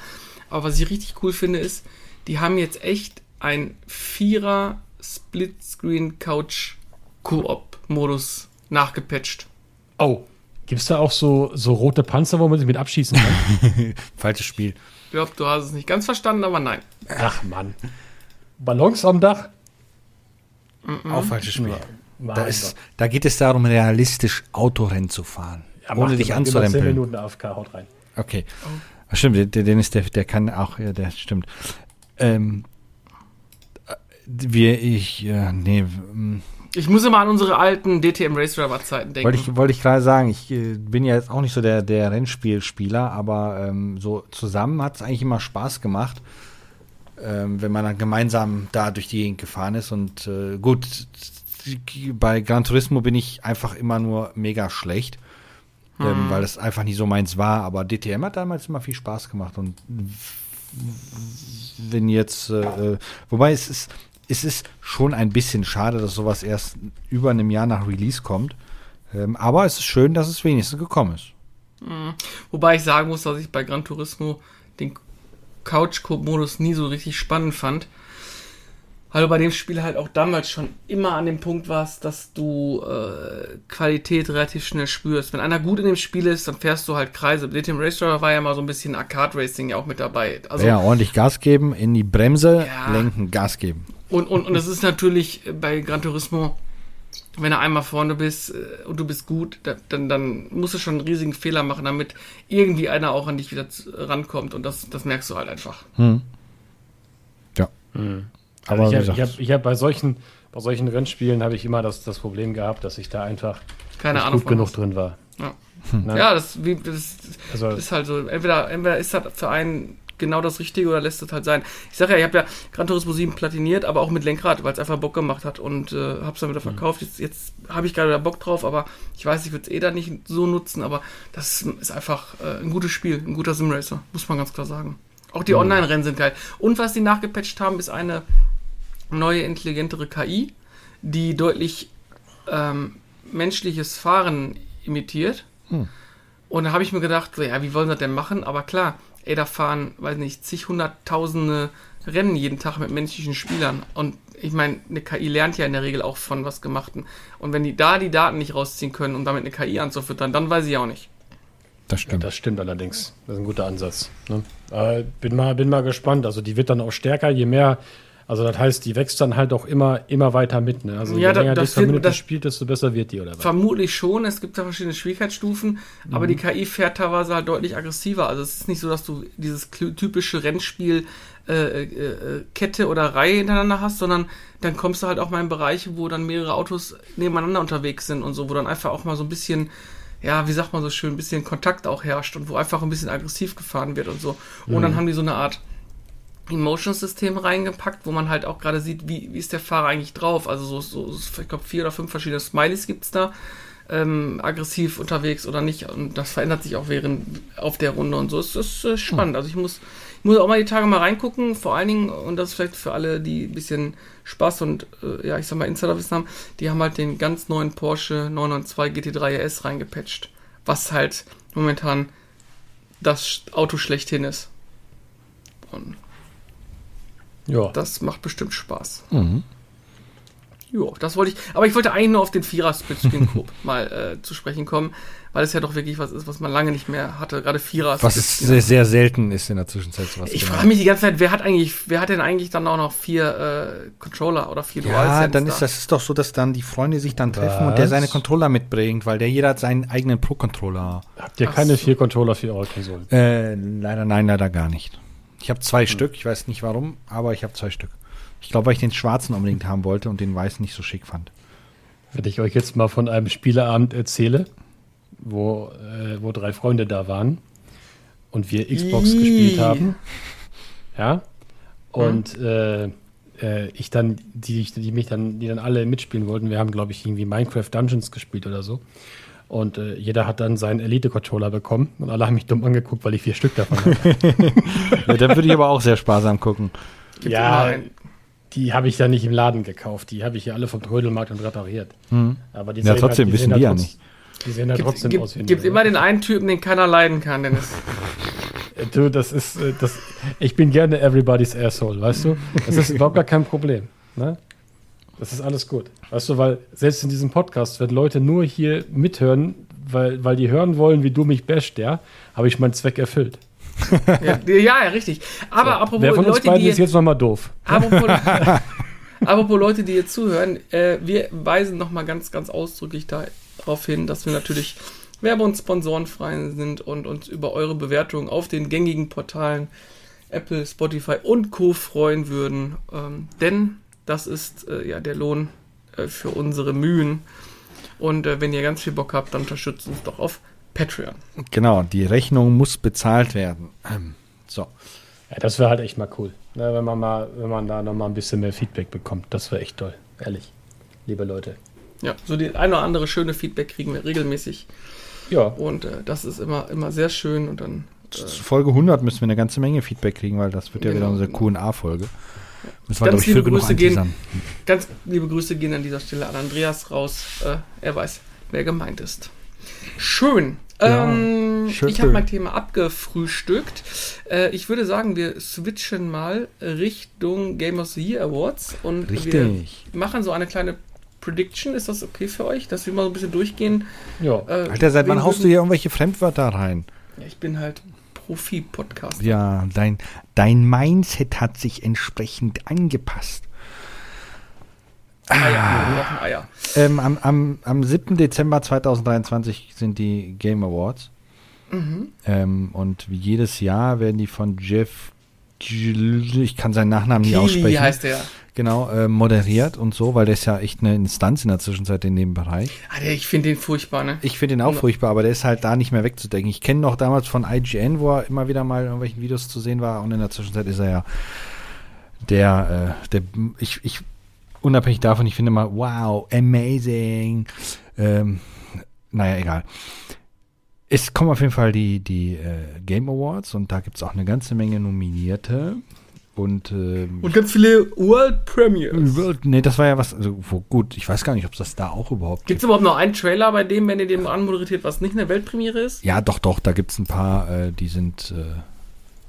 Aber was ich richtig cool finde, ist, die haben jetzt echt ein Vierer Splitscreen Couch Koop-Modus nachgepatcht. Oh. Gibt es da auch so, so rote Panzer, wo man sich mit abschießen kann? *laughs* Falsches Spiel. Ich glaube, du hast es nicht ganz verstanden, aber nein. Ach Mann. Ballons am Dach? Auch falsches Spiel. Mein Da, ist, da geht es darum, realistisch Autorennen zu fahren. Ja, ohne dich mal 10 anzurempeln. Minuten AFK, haut rein. Okay. Ach, stimmt, der, Dennis, der, der kann auch, ja, der stimmt. Ähm, äh, wir, ich, ja, nee, ähm, Ich muss immer an unsere alten DTM Race Driver Zeiten denken. wollte ich, wollte ich gerade sagen, ich äh, bin ja jetzt auch nicht so der, der Rennspielspieler, aber ähm, so zusammen hat es eigentlich immer Spaß gemacht, wenn man dann gemeinsam da durch die Gegend gefahren ist. Und äh, gut, bei Gran Turismo bin ich einfach immer nur mega schlecht. ähm, weil es einfach nicht so meins war. Aber DTM hat damals immer viel Spaß gemacht und wenn jetzt, äh, äh, wobei es ist, es ist schon ein bisschen schade, dass sowas erst über einem Jahr nach Release kommt. Ähm, aber es ist schön, dass es wenigstens gekommen ist. Mhm. Wobei ich sagen muss, dass ich bei Gran Turismo den Couch-Modus nie so richtig spannend fand. Weil du bei dem Spiel halt auch damals schon immer an dem Punkt warst, dass du äh, Qualität relativ schnell spürst. Wenn einer gut in dem Spiel ist, dann fährst du halt Kreise. Bei dem Race Driver war ja mal so ein bisschen Arcade-Racing ja auch mit dabei. Also, ja, ordentlich Gas geben, in die Bremse ja. lenken, Gas geben. Und, und, und das ist natürlich bei Gran Turismo, wenn du einmal vorne bist äh, und du bist gut, dann, dann musst du schon einen riesigen Fehler machen, damit irgendwie einer auch an dich wieder rankommt. Und das, das merkst du halt einfach. Hm. Ja. Hm. Aber also ich habe hab, hab bei solchen, bei solchen Rennspielen habe ich immer das, das Problem gehabt, dass ich da einfach Keine Ahnung gut genug was. drin war. Ja, hm. ja das, wie, das, also, ist halt so. Entweder, entweder ist das für einen genau das Richtige oder lässt es halt sein. Ich sage ja, ich habe ja Gran Turismo 7 platiniert, aber auch mit Lenkrad, weil es einfach Bock gemacht hat und äh, habe es dann wieder verkauft. Jetzt, jetzt habe ich gerade wieder Bock drauf, aber ich weiß, ich würde es eh da nicht so nutzen, aber das ist einfach äh, ein gutes Spiel, ein guter Simracer, muss man ganz klar sagen. Auch die mhm. Online-Rennen sind geil. Und was sie nachgepatcht haben, ist eine neue, intelligentere KI, die deutlich ähm, menschliches Fahren imitiert. Hm. Und da habe ich mir gedacht, ja, wie wollen sie das denn machen? Aber klar, ey, da fahren, weiß nicht, zig hunderttausende Rennen jeden Tag mit menschlichen Spielern. Und ich meine, eine KI lernt ja in der Regel auch von was Gemachten. Und wenn die da die Daten nicht rausziehen können, um damit eine KI anzufüttern, dann weiß ich auch nicht. Das stimmt. Ja, das stimmt allerdings. Das ist ein guter Ansatz. Ne? Äh, bin, mal, bin mal gespannt. Also die wird dann auch stärker, je mehr also das heißt, die wächst dann halt auch immer, immer weiter mit. Ne? Also ja, je länger das, das, das spielt, desto besser wird die, oder was? Vermutlich schon. Es gibt da verschiedene Schwierigkeitsstufen, mhm. aber die KI fährt teilweise halt deutlich aggressiver. Also es ist nicht so, dass du dieses typische Rennspiel äh, äh, Kette oder Reihe hintereinander hast, sondern dann kommst du halt auch mal in Bereiche, wo dann mehrere Autos nebeneinander unterwegs sind und so, wo dann einfach auch mal so ein bisschen ja, wie sagt man so schön, ein bisschen Kontakt auch herrscht und wo einfach ein bisschen aggressiv gefahren wird und so. Und mhm. dann haben die so eine Art Emotion-System reingepackt, wo man halt auch gerade sieht, wie, wie ist der Fahrer eigentlich drauf. Also so, so ich glaube, vier oder fünf verschiedene Smileys gibt es da. Ähm, aggressiv unterwegs oder nicht. Und das verändert sich auch während auf der Runde und so. Es ist äh, spannend. Also ich muss, ich muss auch mal die Tage mal reingucken. Vor allen Dingen, und das ist vielleicht für alle, die ein bisschen Spaß und äh, ja, ich sag mal Insiderwissen haben, die haben halt den ganz neuen Porsche 992 GT3 RS reingepatcht. Was halt momentan das Auto schlechthin ist. Und ja. Das macht bestimmt Spaß. Mhm. Jo, das wollte ich. Aber ich wollte eigentlich nur auf den Vierer Split *laughs* Coop mal äh, zu sprechen kommen, weil es ja doch wirklich was ist, was man lange nicht mehr hatte. Gerade Vierer. Was ist sehr, sehr selten ist in der Zwischenzeit sowas. Ich genau. frage mich die ganze Zeit, wer hat eigentlich, wer hat denn eigentlich dann auch noch vier äh, Controller oder vier Ja, dann ist da? das ist doch so, dass dann die Freunde sich dann treffen was? und der seine Controller mitbringt, weil der jeder hat seinen eigenen Pro-Controller. Habt ihr Ach keine so. vier Controller für eure Konsolen? Äh, leider nein, leider gar nicht. Ich habe zwei hm. Stück, ich weiß nicht warum, aber ich habe zwei Stück. Ich glaube, weil ich den schwarzen unbedingt haben wollte und den weißen nicht so schick fand. Wenn ich euch jetzt mal von einem Spieleabend erzähle, wo, äh, wo drei Freunde da waren und wir Xbox Iii. gespielt haben, ja, und hm. äh, äh, ich dann, die, die mich dann, die dann alle mitspielen wollten, wir haben, glaube ich, irgendwie Minecraft Dungeons gespielt oder so. Und äh, jeder hat dann seinen Elite-Controller bekommen und alle haben mich dumm angeguckt, weil ich vier Stück davon habe. *laughs* ja, dann würde ich aber auch sehr sparsam gucken. Gibt ja, die habe ich ja nicht im Laden gekauft. Die habe ich ja alle vom Trödelmarkt und repariert. Hm. Aber die ja, trotzdem halt, die wissen die ja nicht. Die sehen ja gibt, trotzdem gibt, aus wie Gibt immer den einen Typen, den keiner leiden kann, Dennis. Äh, du, das ist, äh, das, ich bin gerne everybody's asshole, weißt du? Das ist überhaupt gar kein Problem. Ne? Das ist alles gut. Weißt du, weil selbst in diesem Podcast, wenn Leute nur hier mithören, weil, weil die hören wollen, wie du mich basht, ja, habe ich meinen Zweck erfüllt. ja, *laughs* ja, richtig. Aber so, apropos wer von uns Leute, beiden die ist jetzt nochmal doof. Apropos, *laughs* apropos Leute, die jetzt zuhören, äh, wir weisen nochmal ganz, ganz ausdrücklich darauf hin, dass wir natürlich werbe- und sponsorenfrei sind und uns über eure Bewertungen auf den gängigen Portalen Apple, Spotify und Co. freuen würden. Ähm, denn das ist äh, ja der Lohn äh, für unsere Mühen. Und äh, wenn ihr ganz viel Bock habt, dann unterstützt uns doch auf Patreon. Genau, die Rechnung muss bezahlt werden. Ähm, so. Ja, das wäre halt echt mal cool. Ne, wenn man mal, wenn man da nochmal ein bisschen mehr Feedback bekommt. Das wäre echt toll. Ehrlich. Liebe Leute. Ja, so die ein oder andere schöne Feedback kriegen wir regelmäßig. Ja. Und äh, das ist immer, immer sehr schön und dann. Zu Folge 100 müssen wir eine ganze Menge Feedback kriegen, weil das wird ja Genau, wieder unsere genau. Qa-Folge. Müssen Ganz liebe genug Grüße gehen. Ganz liebe Grüße gehen an dieser Stelle an Andreas raus. Äh, er weiß, wer gemeint ist. Schön. Ja, ähm, schön, ich habe mein Thema abgefrühstückt. Äh, ich würde sagen, wir switchen mal Richtung Game of the Year Awards und Richtig. wir machen so eine kleine Prediction. Ist das okay für euch, dass wir mal so ein bisschen durchgehen? Ja. Äh, Alter, seit wann haust du hier irgendwelche Fremdwörter rein? Ja, ich bin halt Profi-Podcast. Ja, dein, dein Mindset hat sich entsprechend angepasst. Eier, brauchen Eier. Ähm, am, am, am 7. Dezember 2023 sind die Game Awards. Mhm. Ähm, und wie jedes Jahr werden die von Jeff, ich kann seinen Nachnamen nie aussprechen, heißt der. Genau, äh, moderiert und so, weil der ist ja echt eine Instanz in der Zwischenzeit in dem Bereich. Ah, der, ich finde den furchtbar, ne? Ich finde ihn auch furchtbar, aber der ist halt da nicht mehr wegzudenken. Ich kenne noch damals von IGN, wo er immer wieder mal in irgendwelchen Videos zu sehen war und in der Zwischenzeit ist er ja der, äh, der, ich, ich, unabhängig davon, ich finde mal, wow, amazing. Ähm, naja, egal. Es kommen auf jeden Fall die, die äh, Game Awards und da gibt es auch eine ganze Menge Nominierte. Und, ähm, Und ganz viele World Premiers. nee, das war ja was, also wo, gut, ich weiß gar nicht, ob es das da auch überhaupt Gibt es überhaupt noch einen Trailer bei dem, wenn ihr dem anmoderiert, was nicht eine Weltpremiere ist? Ja, doch, doch, da gibt es ein paar, äh, die sind äh,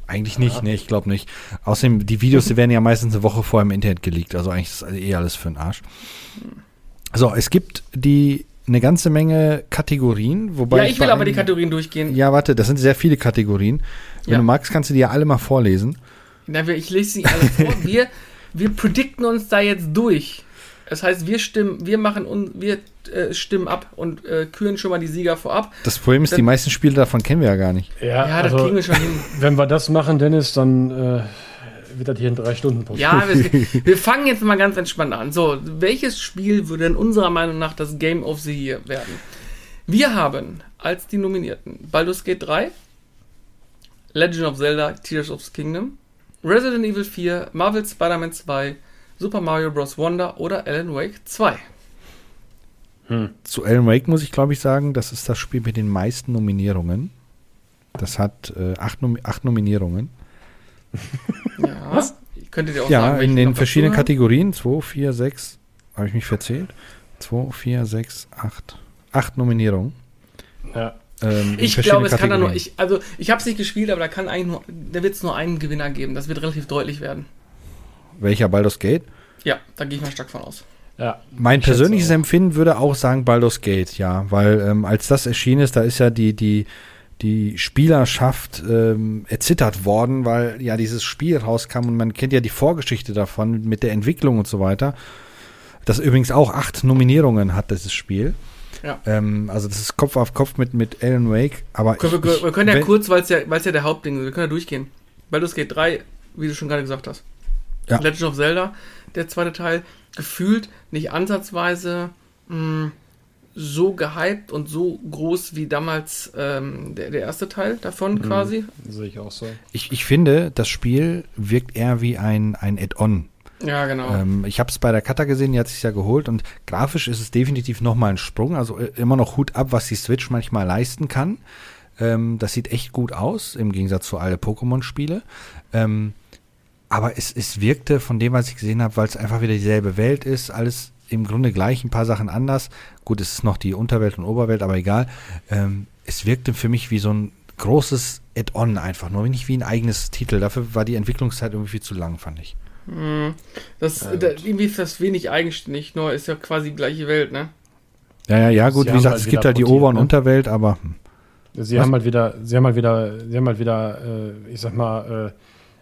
eigentlich nicht, nee, ich glaube nicht. Außerdem, die Videos, die werden ja meistens eine Woche vorher im Internet geleakt, also eigentlich ist das eh alles für den Arsch. So, es gibt die eine ganze Menge Kategorien, wobei ja, ich will aber die Kategorien durchgehen. Ja, warte, das sind sehr viele Kategorien. Wenn Ja. du magst, kannst du die ja alle mal vorlesen. Na, wir, ich lese sie alle vor. *laughs* Wir, wir predikten uns da jetzt durch. Das heißt, wir stimmen, wir machen und wir äh, stimmen ab und äh, küren schon mal die Sieger vorab. Das Problem ist, die Dann- meisten Spiele davon kennen wir ja gar nicht. Ja, Ja, das also, kriegen wir schon hin. wenn wir das machen, Dennis, dann äh, wird das hier in drei Stunden passieren. Ja, wir, *laughs* wir fangen jetzt mal ganz entspannt an. So, welches Spiel würde in unserer Meinung nach das Game of the Year werden? Wir haben als die Nominierten Baldur's Gate 3, Legend of Zelda, Tears of the Kingdom, Resident Evil 4, Marvel Spider-Man 2, Super Mario Bros. Wonder oder Alan Wake 2. Zu Alan Wake muss ich, glaube ich, sagen, das ist das Spiel mit den meisten Nominierungen. Das hat äh, acht, Nom acht Nominierungen. *laughs* Ja. Könntet ihr auch Ja, sagen, in den verschiedenen? Kategorien. 2, 4, 6. Habe ich mich verzählt? 2, 4, 6, 8. Acht Nominierungen. Ja. Ähm, Ich glaube, es kann da nur, ich, also ich habe es nicht gespielt, aber da kann eigentlich nur, da wird es nur einen Gewinner geben. Das wird relativ deutlich werden. Welcher Baldur's Gate? Ja, da gehe ich mal stark von aus. ja. Mein persönliches. Empfinden würde auch sagen Baldur's Gate, ja. Weil ähm, als das erschienen ist, da ist ja die, die, die Spielerschaft ähm, erzittert worden, weil ja dieses Spiel rauskam und man kennt ja die Vorgeschichte davon mit der Entwicklung und so weiter. Das übrigens auch acht Nominierungen hat, dieses Spiel. Ja. Ähm, also das ist Kopf auf Kopf mit, mit Alan Wake. Aber Können wir, ich, wir können ja wenn- kurz, weil es ja, weil's ja der Hauptding ist, wir können ja durchgehen. Baldur's Gate 3, wie du schon gerade gesagt hast. Ja. Legend of Zelda, der zweite Teil, gefühlt nicht ansatzweise mh, so gehypt und so groß wie damals ähm, der, der erste Teil davon Mhm. quasi. Sehe ich auch so. ich, ich finde, das Spiel wirkt eher wie ein, ein Add-on. Ja, genau. Ähm, ich habe es bei der Kata gesehen, die hat sich ja geholt und grafisch ist es definitiv nochmal ein Sprung. Also äh, immer noch Hut ab, was die Switch manchmal leisten kann. Ähm, das sieht echt gut aus, im Gegensatz zu alle Pokémon-Spiele. Ähm, aber es, es wirkte von dem, was ich gesehen habe, weil es einfach wieder dieselbe Welt ist, alles im Grunde gleich, ein paar Sachen anders. Gut, es ist noch die Unterwelt und Oberwelt, aber egal. Ähm, es wirkte für mich wie so ein großes Add-on einfach, nur nicht wie ein eigenes Titel. Dafür war die Entwicklungszeit irgendwie viel zu lang, fand ich. Hm, das, Ja, da, irgendwie ist das wenig eigenständig, nur ist ja quasi die gleiche Welt, ne? Ja, ja, ja, gut, Sie wie gesagt, halt es gibt halt die Ober- und ne? Unterwelt, aber hm. Sie Was? haben halt wieder, sie haben halt wieder, sie haben halt wieder, äh, ich sag mal,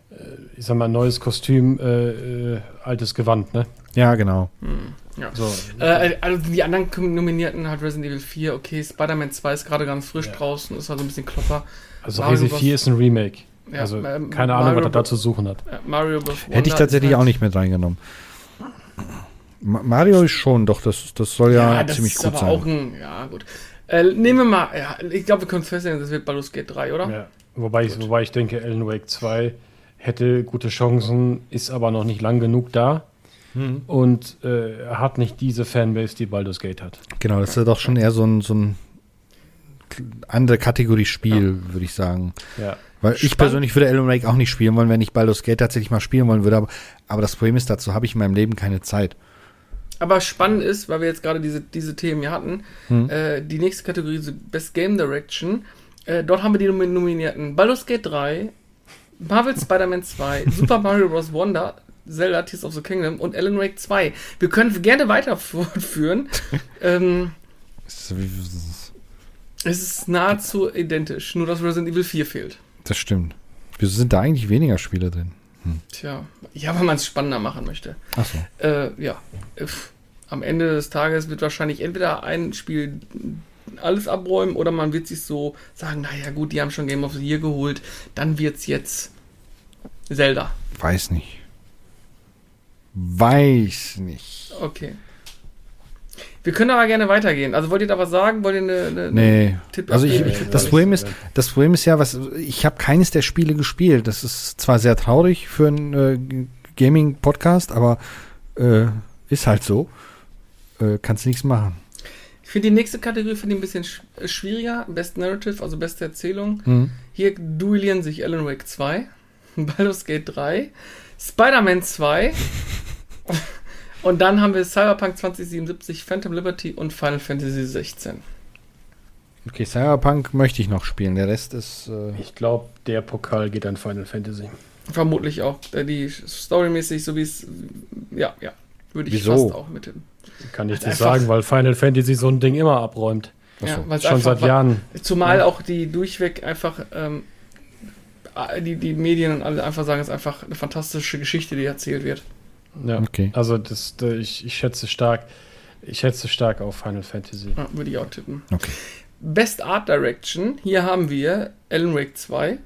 äh, äh, ich sag mal, neues Kostüm, äh, äh, altes Gewand, ne? ja, genau. Hm, ja. So. Äh, also die anderen Nominierten hat Resident Evil 4, okay, Spider-Man 2 ist gerade ganz frisch Ja. draußen, ist also ein bisschen klopper. also Mario Resi Bros. 4 ist ein Remake. Ja, also ähm, keine Ahnung, Mario was er da zu suchen hat. Mario. Hätte ich tatsächlich ist halt- auch nicht mit reingenommen. Ma Mario ist schon, doch, das, das soll ja, das ziemlich ist gut aber sein. auch ein, ja gut. Äh, nehmen wir mal, ja, ich glaube, wir können feststellen, das wird Baldur's Gate 3, oder? Ja. Wobei, ich, wobei ich denke, Alan Wake 2 hätte gute Chancen, ist aber noch nicht lang genug da Mhm. und äh, hat nicht diese Fanbase, die Baldur's Gate hat. Genau, das ist ja doch schon eher so ein, so ein andere Kategorie Spiel, würde ich sagen. Ja. Weil ich Spannend. persönlich würde Alan Wake auch nicht spielen wollen, wenn ich Baldur's Gate tatsächlich mal spielen wollen würde. Aber, aber das Problem ist, dazu habe ich in meinem Leben keine Zeit. Aber spannend ist, weil wir jetzt gerade diese, diese Themen hier hatten, Hm. äh, die nächste Kategorie, Best Game Direction. Äh, dort haben wir die Nomi- Nominierten Baldur's Gate 3, Marvel Spider-Man 2, *laughs* Super Mario Bros. Wonder, Zelda Tears of the Kingdom und Alan Wake 2. Wir können gerne weiter *laughs* fortführen. ähm, es ist nahezu identisch, nur dass Resident Evil 4 fehlt. Das stimmt. Wieso sind da eigentlich weniger Spiele drin? Tja, ja, weil man es spannender machen möchte. Achso. Äh, ja, am Ende des Tages wird wahrscheinlich entweder ein Spiel alles abräumen oder man wird sich so sagen, naja gut, die haben schon Game of the Year geholt, dann wird's jetzt Zelda. Weiß nicht. Weiß nicht. Okay. Wir können aber gerne weitergehen. Also wollt ihr da was sagen? Wollt ihr eine, eine Nee. Tipp Also ich? Nee, das Problem ist, das Problem ist ja, was ich habe keines der Spiele gespielt. Das ist zwar sehr traurig für einen äh, Gaming-Podcast, aber äh, ist halt so. Äh, kannst nichts machen. Ich finde die nächste Kategorie finde ich ein bisschen sch äh, schwieriger. Best Narrative, also beste Erzählung. Hm. Hier duellieren sich Alan Wake 2, *laughs* Baldur's Gate 3, Spider-Man 2 *laughs* und dann haben wir Cyberpunk 2077, Phantom Liberty und Final Fantasy 16. Okay, Cyberpunk möchte ich noch spielen. Der Rest ist. Äh, Ich glaube, der Pokal geht an Final Fantasy. Vermutlich auch äh, die storymäßig, so wie es, ja, ja, würde ich Wieso? fast auch mit dem. Kann ich dir sagen, weil Final Fantasy so ein Ding immer abräumt. Ja, weil's Schon einfach seit Jahren. Zumal Ja. auch die durchweg einfach, ähm, äh, die, die Medien und alle einfach sagen, es ist einfach eine fantastische Geschichte, die erzählt wird. Ja. Okay. Also das, da- ich, ich schätze stark, ich schätze stark auf Final Fantasy. Ja, würde ich auch tippen. Okay. Best Art Direction, hier haben wir Alan Wake 2,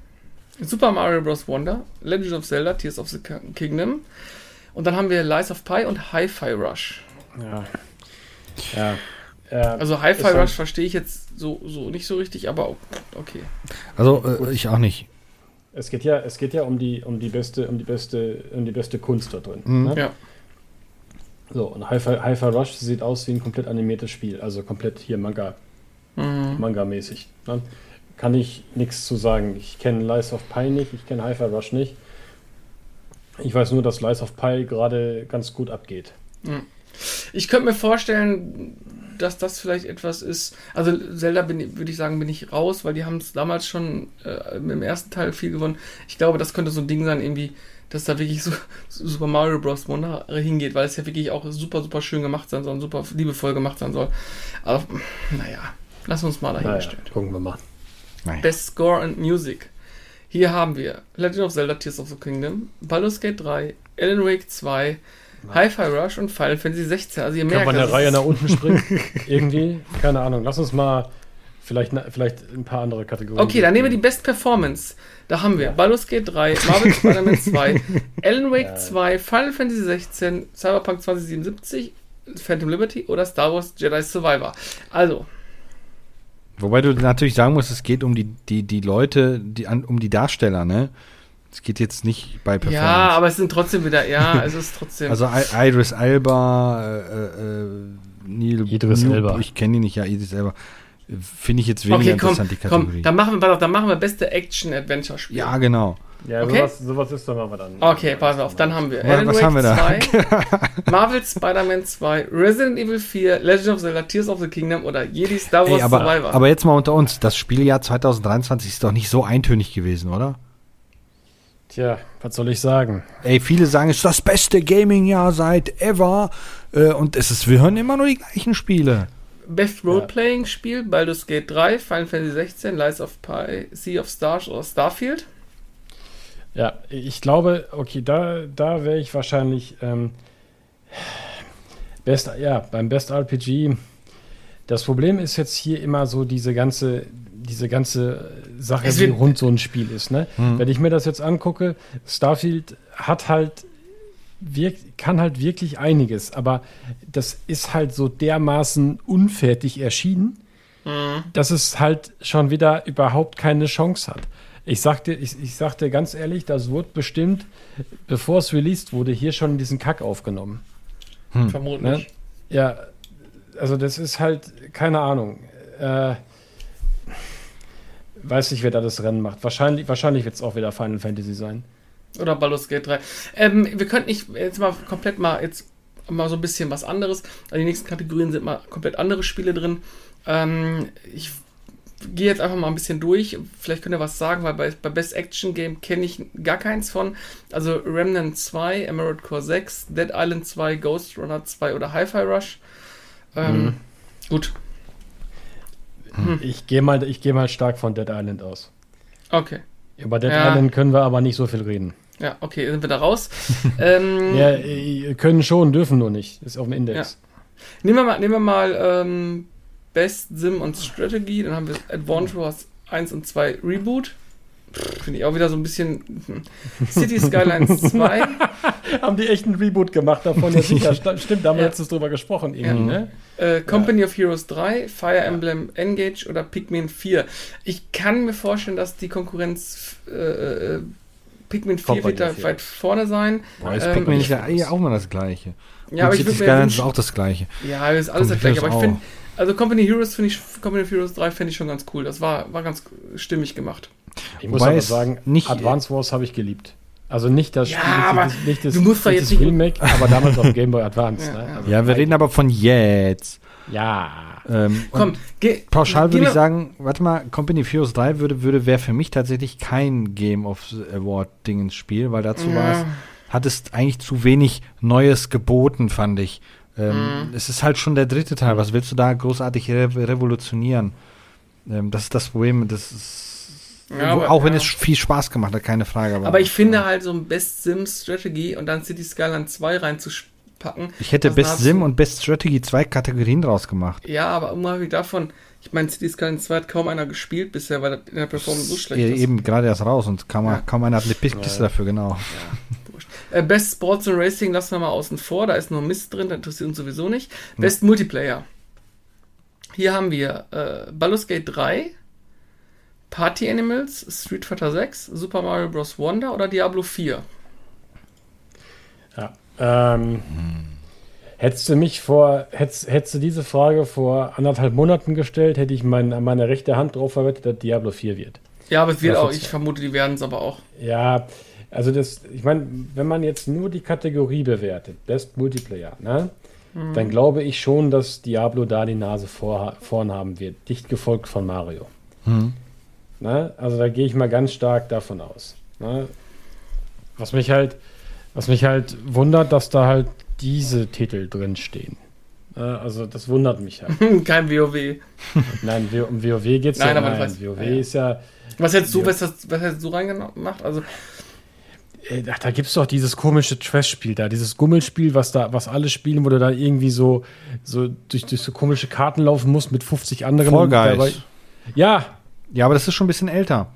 Super Mario Bros. Wonder, Legend of Zelda, Tears of the Ki- Kingdom und dann haben wir Lies of Pi und Hi-Fi Rush. Ja. Ja. ja. Also Hi-Fi ein- Rush verstehe ich jetzt so, so nicht so richtig, aber okay. Also äh, ich auch nicht. Es geht ja, es geht ja um die, um die beste, um die beste, um die beste Kunst da drin. Mhm. Ne? Ja. So, und Hi-Fi Rush sieht aus wie ein komplett animiertes Spiel, also komplett hier Manga, Mhm. Manga-mäßig. Ne? Kann ich nichts zu sagen. Ich kenne Lies of Pi nicht, ich kenne Hi-Fi Rush nicht. Ich weiß nur, dass Lies of Pi gerade ganz gut abgeht. Ich könnte mir vorstellen, dass das vielleicht etwas ist. Also Zelda bin, ich- würde ich sagen, bin ich raus, weil die haben es damals schon äh, im ersten Teil viel gewonnen. Ich glaube, das könnte so ein Ding sein, irgendwie, dass da wirklich *laughs* so Super Mario Bros. Wonder hingeht, weil es ja wirklich auch super, super schön gemacht sein soll und super liebevoll gemacht sein soll. Aber naja, lass uns mal Naja, dahingestellt. gucken wir mal. Nein. Best Score and Music. Hier haben wir Legend of Zelda Tears of the Kingdom, Baldur's Gate 3, Alan Wake 2, Hi-Fi Rush und Final Fantasy 16. Also ihr merkt, wir eine das Reihe nach unten springen? *laughs* Irgendwie? Keine Ahnung. Lass uns mal vielleicht, vielleicht ein paar andere Kategorien. Okay, dann nehmen wir die Best Performance. Da haben wir Ja. Baldur's Gate 3, Marvel Spider-Man *laughs* 2, Alan Wake Ja. 2, Final Fantasy 16, Cyberpunk 2077, Phantom Liberty oder Star Wars Jedi Survivor. Also, Wobei du natürlich sagen musst, es geht um die, die, die Leute, die, an, um die Darsteller, ne? Es geht jetzt nicht bei Performance. ja, aber es sind trotzdem wieder, ja, *laughs* es ist trotzdem. Also I Idris Elba, äh, äh, Neil Idris New- Elba. Ich kenne ihn nicht, ja, Idris Elba. Finde ich jetzt weniger okay, komm, interessant, die komm, Kategorie. dann machen wir, pass auf, dann machen wir beste Action-Adventure-Spiel. ja, genau. Ja, Okay. sowas, sowas ist, dann machen wir dann. Okay, pass auf, dann haben wir Was- Alan was Wake haben wir da? 2, *laughs* Marvel Spider-Man 2, Resident Evil 4, Legend of Zelda Tears of the Kingdom oder Jedi Star Wars Ey, aber, Survivor. aber jetzt mal unter uns, das Spieljahr 2023 ist doch nicht so eintönig gewesen, oder? Tja, was soll ich sagen? Ey, viele sagen, es ist das beste Gaming-Jahr seit ever. Äh, und es ist, wir hören immer nur die gleichen Spiele. Best Role-Playing-Spiel, Baldur's Gate 3, Final Fantasy 16, Lies of Pi, Sea of Stars oder Starfield. Ja, ich glaube, okay, da, da wäre ich wahrscheinlich ähm, Best, ja, beim Best RPG. Das Problem ist jetzt hier immer so diese ganze, diese ganze Sache, Es wie rund so ein Spiel ist. Ne? Hm. Wenn ich mir das jetzt angucke, Starfield hat halt kann halt wirklich einiges, aber das ist halt so dermaßen unfertig erschienen, dass es halt schon wieder überhaupt keine Chance hat. Ich sagte, ich, ich sagte ganz ehrlich, das wurde bestimmt, bevor es released wurde, hier schon diesen Kack aufgenommen. Vermutlich. Ne? Ja, also das ist halt, keine Ahnung. Äh, weiß nicht, wer da das Rennen macht. Wahrscheinlich, wahrscheinlich wird es auch wieder Final Fantasy sein. Oder Baldur's Gate 3. Ähm, wir könnten nicht jetzt mal komplett mal jetzt mal so ein bisschen was anderes. Also die nächsten Kategorien sind mal komplett andere Spiele drin. Ähm, ich gehe jetzt einfach mal ein bisschen durch. Vielleicht könnt ihr was sagen, weil bei, bei Best Action Game kenne ich gar keins von. Also Remnant 2, Emerald Core 6, Dead Island 2, Ghost Runner 2 oder Hi-Fi Rush. Ähm, Mhm. Gut, Ich gehe mal, ich gehe mal stark von Dead Island aus. okay. Über Dead Ja. Island können wir aber nicht so viel reden. Ja, okay, sind wir da raus. *laughs* ähm, Ja, äh, können schon, dürfen nur nicht. Ist auf dem Index. Nehmen wir mal, nehmen wir mal ähm, Best Sim und Strategy, dann haben wir Wars 1 und 2 Reboot. Finde ich auch wieder so ein bisschen hm. City Skylines *laughs* 2. Haben die echt einen Reboot gemacht davon? Ja, sicher. *laughs* Stimmt, da haben wir Ja. letztens drüber gesprochen. Irgendwie, ne? Äh, Company of Heroes 3, Fire Emblem Engage oder Pikmin 4. Ich kann mir vorstellen, dass die Konkurrenz äh, äh, Pikmin 4 Kommt bei wird da dir viel. weit vorne sein. Boah, ist Ähm, Pikmin ist ja eh auch mal das Gleiche. Ja, aber ich Cities würde mir ist auch das Gleiche. ja, ist alles das Company gleiche, aber ich finde, also Company Heroes finde ich, Company of Heroes 3 finde ich schon ganz cool. Das war, war ganz stimmig gemacht. Ich muss Wobei aber es sagen, nicht- Advance Wars habe ich geliebt. Also nicht das Ja, Spiel, aber nicht, das- nicht das, du musst nicht jetzt das nicht- Remake, *laughs* aber damals auf Game Boy Advance. Ja, ne? ja. Also Ja, wir reden aber von jetzt. Ja. Ähm, Komm, geh, pauschal würde ich sagen, warte mal, Company of Heroes 3 würde, würde wäre für mich tatsächlich kein Game of the Award Ding ins Spiel, weil dazu Ja. war es, hat es eigentlich zu wenig Neues geboten, fand ich. Ähm, Mhm. Es ist halt schon der dritte Teil. Was willst du da großartig re revolutionieren? Ähm, das ist das Problem. Das ist, Ja, aber- auch wenn ja. es viel Spaß gemacht hat, keine Frage. Aber ich finde halt so ein Best Sim Strategy und dann City Skyline 2 reinzupacken. Ich hätte Best Sim und Best Strategy zwei Kategorien draus gemacht. Ja, aber unabhängig davon, ich meine, City Skyline 2 hat kaum einer gespielt bisher, weil das in der Performance so schlecht Ja, ist. eben gerade erst raus und kaum, Ja. kaum einer hat eine Piste Ja. dafür, genau. Äh, Best Sports and Racing lassen wir mal außen vor, da ist nur Mist drin, das interessiert uns sowieso nicht. Best Multiplayer. Hier haben wir äh, Baldur's Gate 3, Party Animals, Street Fighter 6, Super Mario Bros. Wonder oder Diablo 4. ja. Ähm, Hättest du mich vor, hättest, hättest du diese Frage vor anderthalb Monaten gestellt, hätte ich mein, meine rechte Hand drauf verwettet, dass Diablo 4 wird. Ja, aber es wird auch, ich vermute, die werden es aber auch. Ja, also das, ich meine, wenn man jetzt nur die Kategorie bewertet, Best Multiplayer, ne, dann glaube ich schon, dass Diablo da die Nase vor, vorn haben wird, dicht gefolgt von Mario. Hm. Ne? Also da gehe ich mal ganz stark davon aus. Ne? Was mich halt, was mich halt wundert, dass da halt diese Titel drin stehen. Ne? Also das wundert mich halt. *laughs* Kein WoW. Nein, um WoW geht es Nein, ja. aber Nein, WoW ja, ja. ist ja. Was hättest du, was, hast- was hättest du reingemacht? Also, Äh, Ach, da gibt es doch dieses komische Trash-Spiel da, dieses Gummelspiel, was da, was alle spielen, wo du da irgendwie so, so durch, durch so komische Karten laufen musst mit 50 anderen. Dabei- Guys. Ja, Ja, aber das ist schon ein bisschen älter.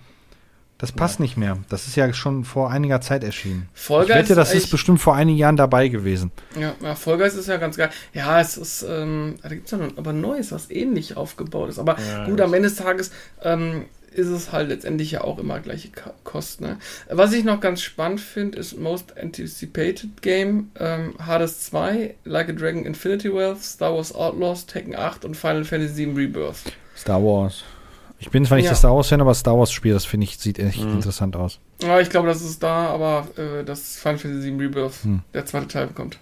Das passt nicht mehr. Das ist ja schon vor einiger Zeit erschienen. Fall ich wette, das ist bestimmt vor einigen Jahren dabei gewesen. Ja, ja Guys ist ja ganz geil. Ja, es ist, ähm, da gibt es ja noch aber Neues, was ähnlich aufgebaut ist. Aber Ja, gut, am Ende des Tages ähm, ist es halt letztendlich ja auch immer gleiche Kosten. Ne? Was ich noch ganz spannend finde, ist Most Anticipated Game, ähm, Hades 2, Like a Dragon Infinity Wealth, Star Wars Outlaws, Tekken 8 und Final Fantasy VII Rebirth. Star Wars. Ich bin zwar nicht Ja. der Star Wars-Fan, aber Star Wars-Spiel, das finde ich, sieht echt interessant aus. Ja, ich glaube, das ist da, aber äh, das Final Fantasy VII Rebirth, Hm. der zweite Teil kommt.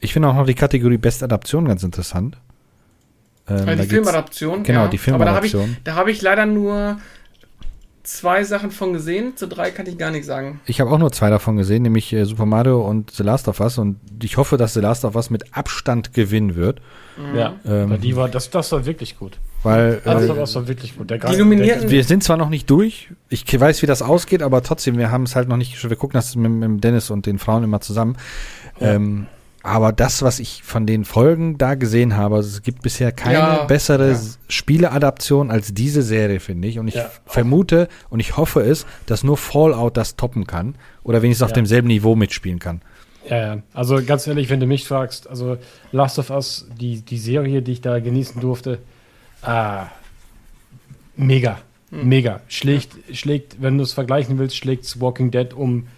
Ich finde auch noch die Kategorie Best Adaption ganz interessant. Ähm, Äh, da die Filmadaption. Genau, ja. die Aber da habe ich, Filmadaption. hab ich leider nur zwei Sachen von gesehen. Zu drei kann ich gar nicht sagen. Ich habe auch nur zwei davon gesehen, nämlich äh, Super Mario und The Last of Us. Und ich hoffe, dass The Last of Us mit Abstand gewinnen wird. ja. Ähm, die war, das, das war wirklich gut. Weil Also- war, das war wirklich gut. Der Die Nominierten- wir sind zwar noch nicht durch. Ich weiß, wie das ausgeht, aber trotzdem, wir haben es halt noch nicht geschafft. Wir gucken das mit, mit Dennis und den Frauen immer zusammen. Ja. Ähm, aber das, was ich von den Folgen da gesehen habe, also es gibt bisher keine Ja, bessere ja. Spieleadaption als diese Serie, finde ich. Und ich Ja. vermute und ich hoffe es, dass nur Fallout das toppen kann oder wenigstens auf demselben Niveau mitspielen kann. Ja, ja. Also ganz ehrlich, wenn du mich fragst, also Last of Us, die, die Serie, die ich da genießen durfte, ah, mega. Hm. Mega. Schlägt, schlägt, wenn du es vergleichen willst, schlägt Walking Dead um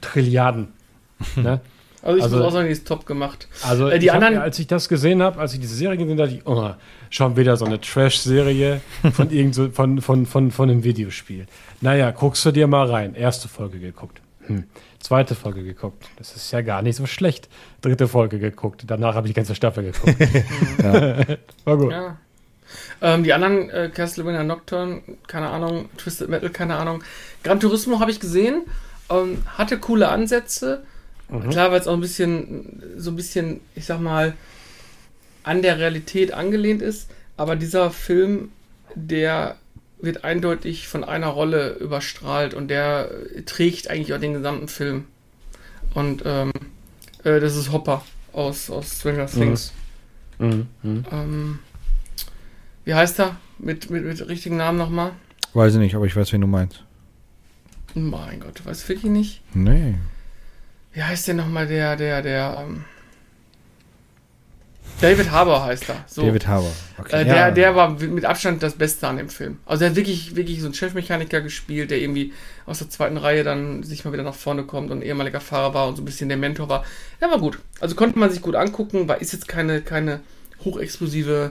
Trilliarden. *laughs* ne? Also ich Also- muss auch sagen, die ist top gemacht. Also Äh, die ich hab, anderen- als ich das gesehen habe, als ich diese Serie gesehen habe, dachte ich, oh, schon wieder so eine Trash-Serie von irgend so, von, von, von, von einem Videospiel. Naja, guckst du dir mal rein. Erste Folge geguckt. Hm. Zweite Folge geguckt. Das ist ja gar nicht so schlecht. Dritte Folge geguckt. Danach habe ich die ganze Staffel geguckt. *laughs* *laughs* War gut. Ja. Ähm, die anderen, äh, Castlevania Nocturne, keine Ahnung, Twisted Metal, keine Ahnung. Gran Turismo habe ich gesehen, ähm, hatte coole Ansätze. Klar, weil es auch ein bisschen, so ein bisschen, ich sag mal, an der Realität angelehnt ist. Aber dieser Film, der wird eindeutig von einer Rolle überstrahlt und der trägt eigentlich auch den gesamten Film. Und ähm, äh, das ist Hopper aus, aus Stranger Things. Mhm. Mhm. Ähm, wie heißt er? Mit, mit, mit richtigen Namen nochmal? Weiß ich nicht, aber ich weiß, wen du meinst. Mein Gott, du weißt wirklich nicht. Nee. Wie heißt der nochmal der, der, der, ähm, David Harbour heißt er. So. David Harbour. Okay. Äh, der, ja. der war mit Abstand das Beste an dem Film. Also er hat wirklich, wirklich so einen Chefmechaniker gespielt, der irgendwie aus der zweiten Reihe dann sich mal wieder nach vorne kommt und ehemaliger Fahrer war und so ein bisschen der Mentor war. Der war gut. Also konnte man sich gut angucken, war ist jetzt keine, keine hochexplosive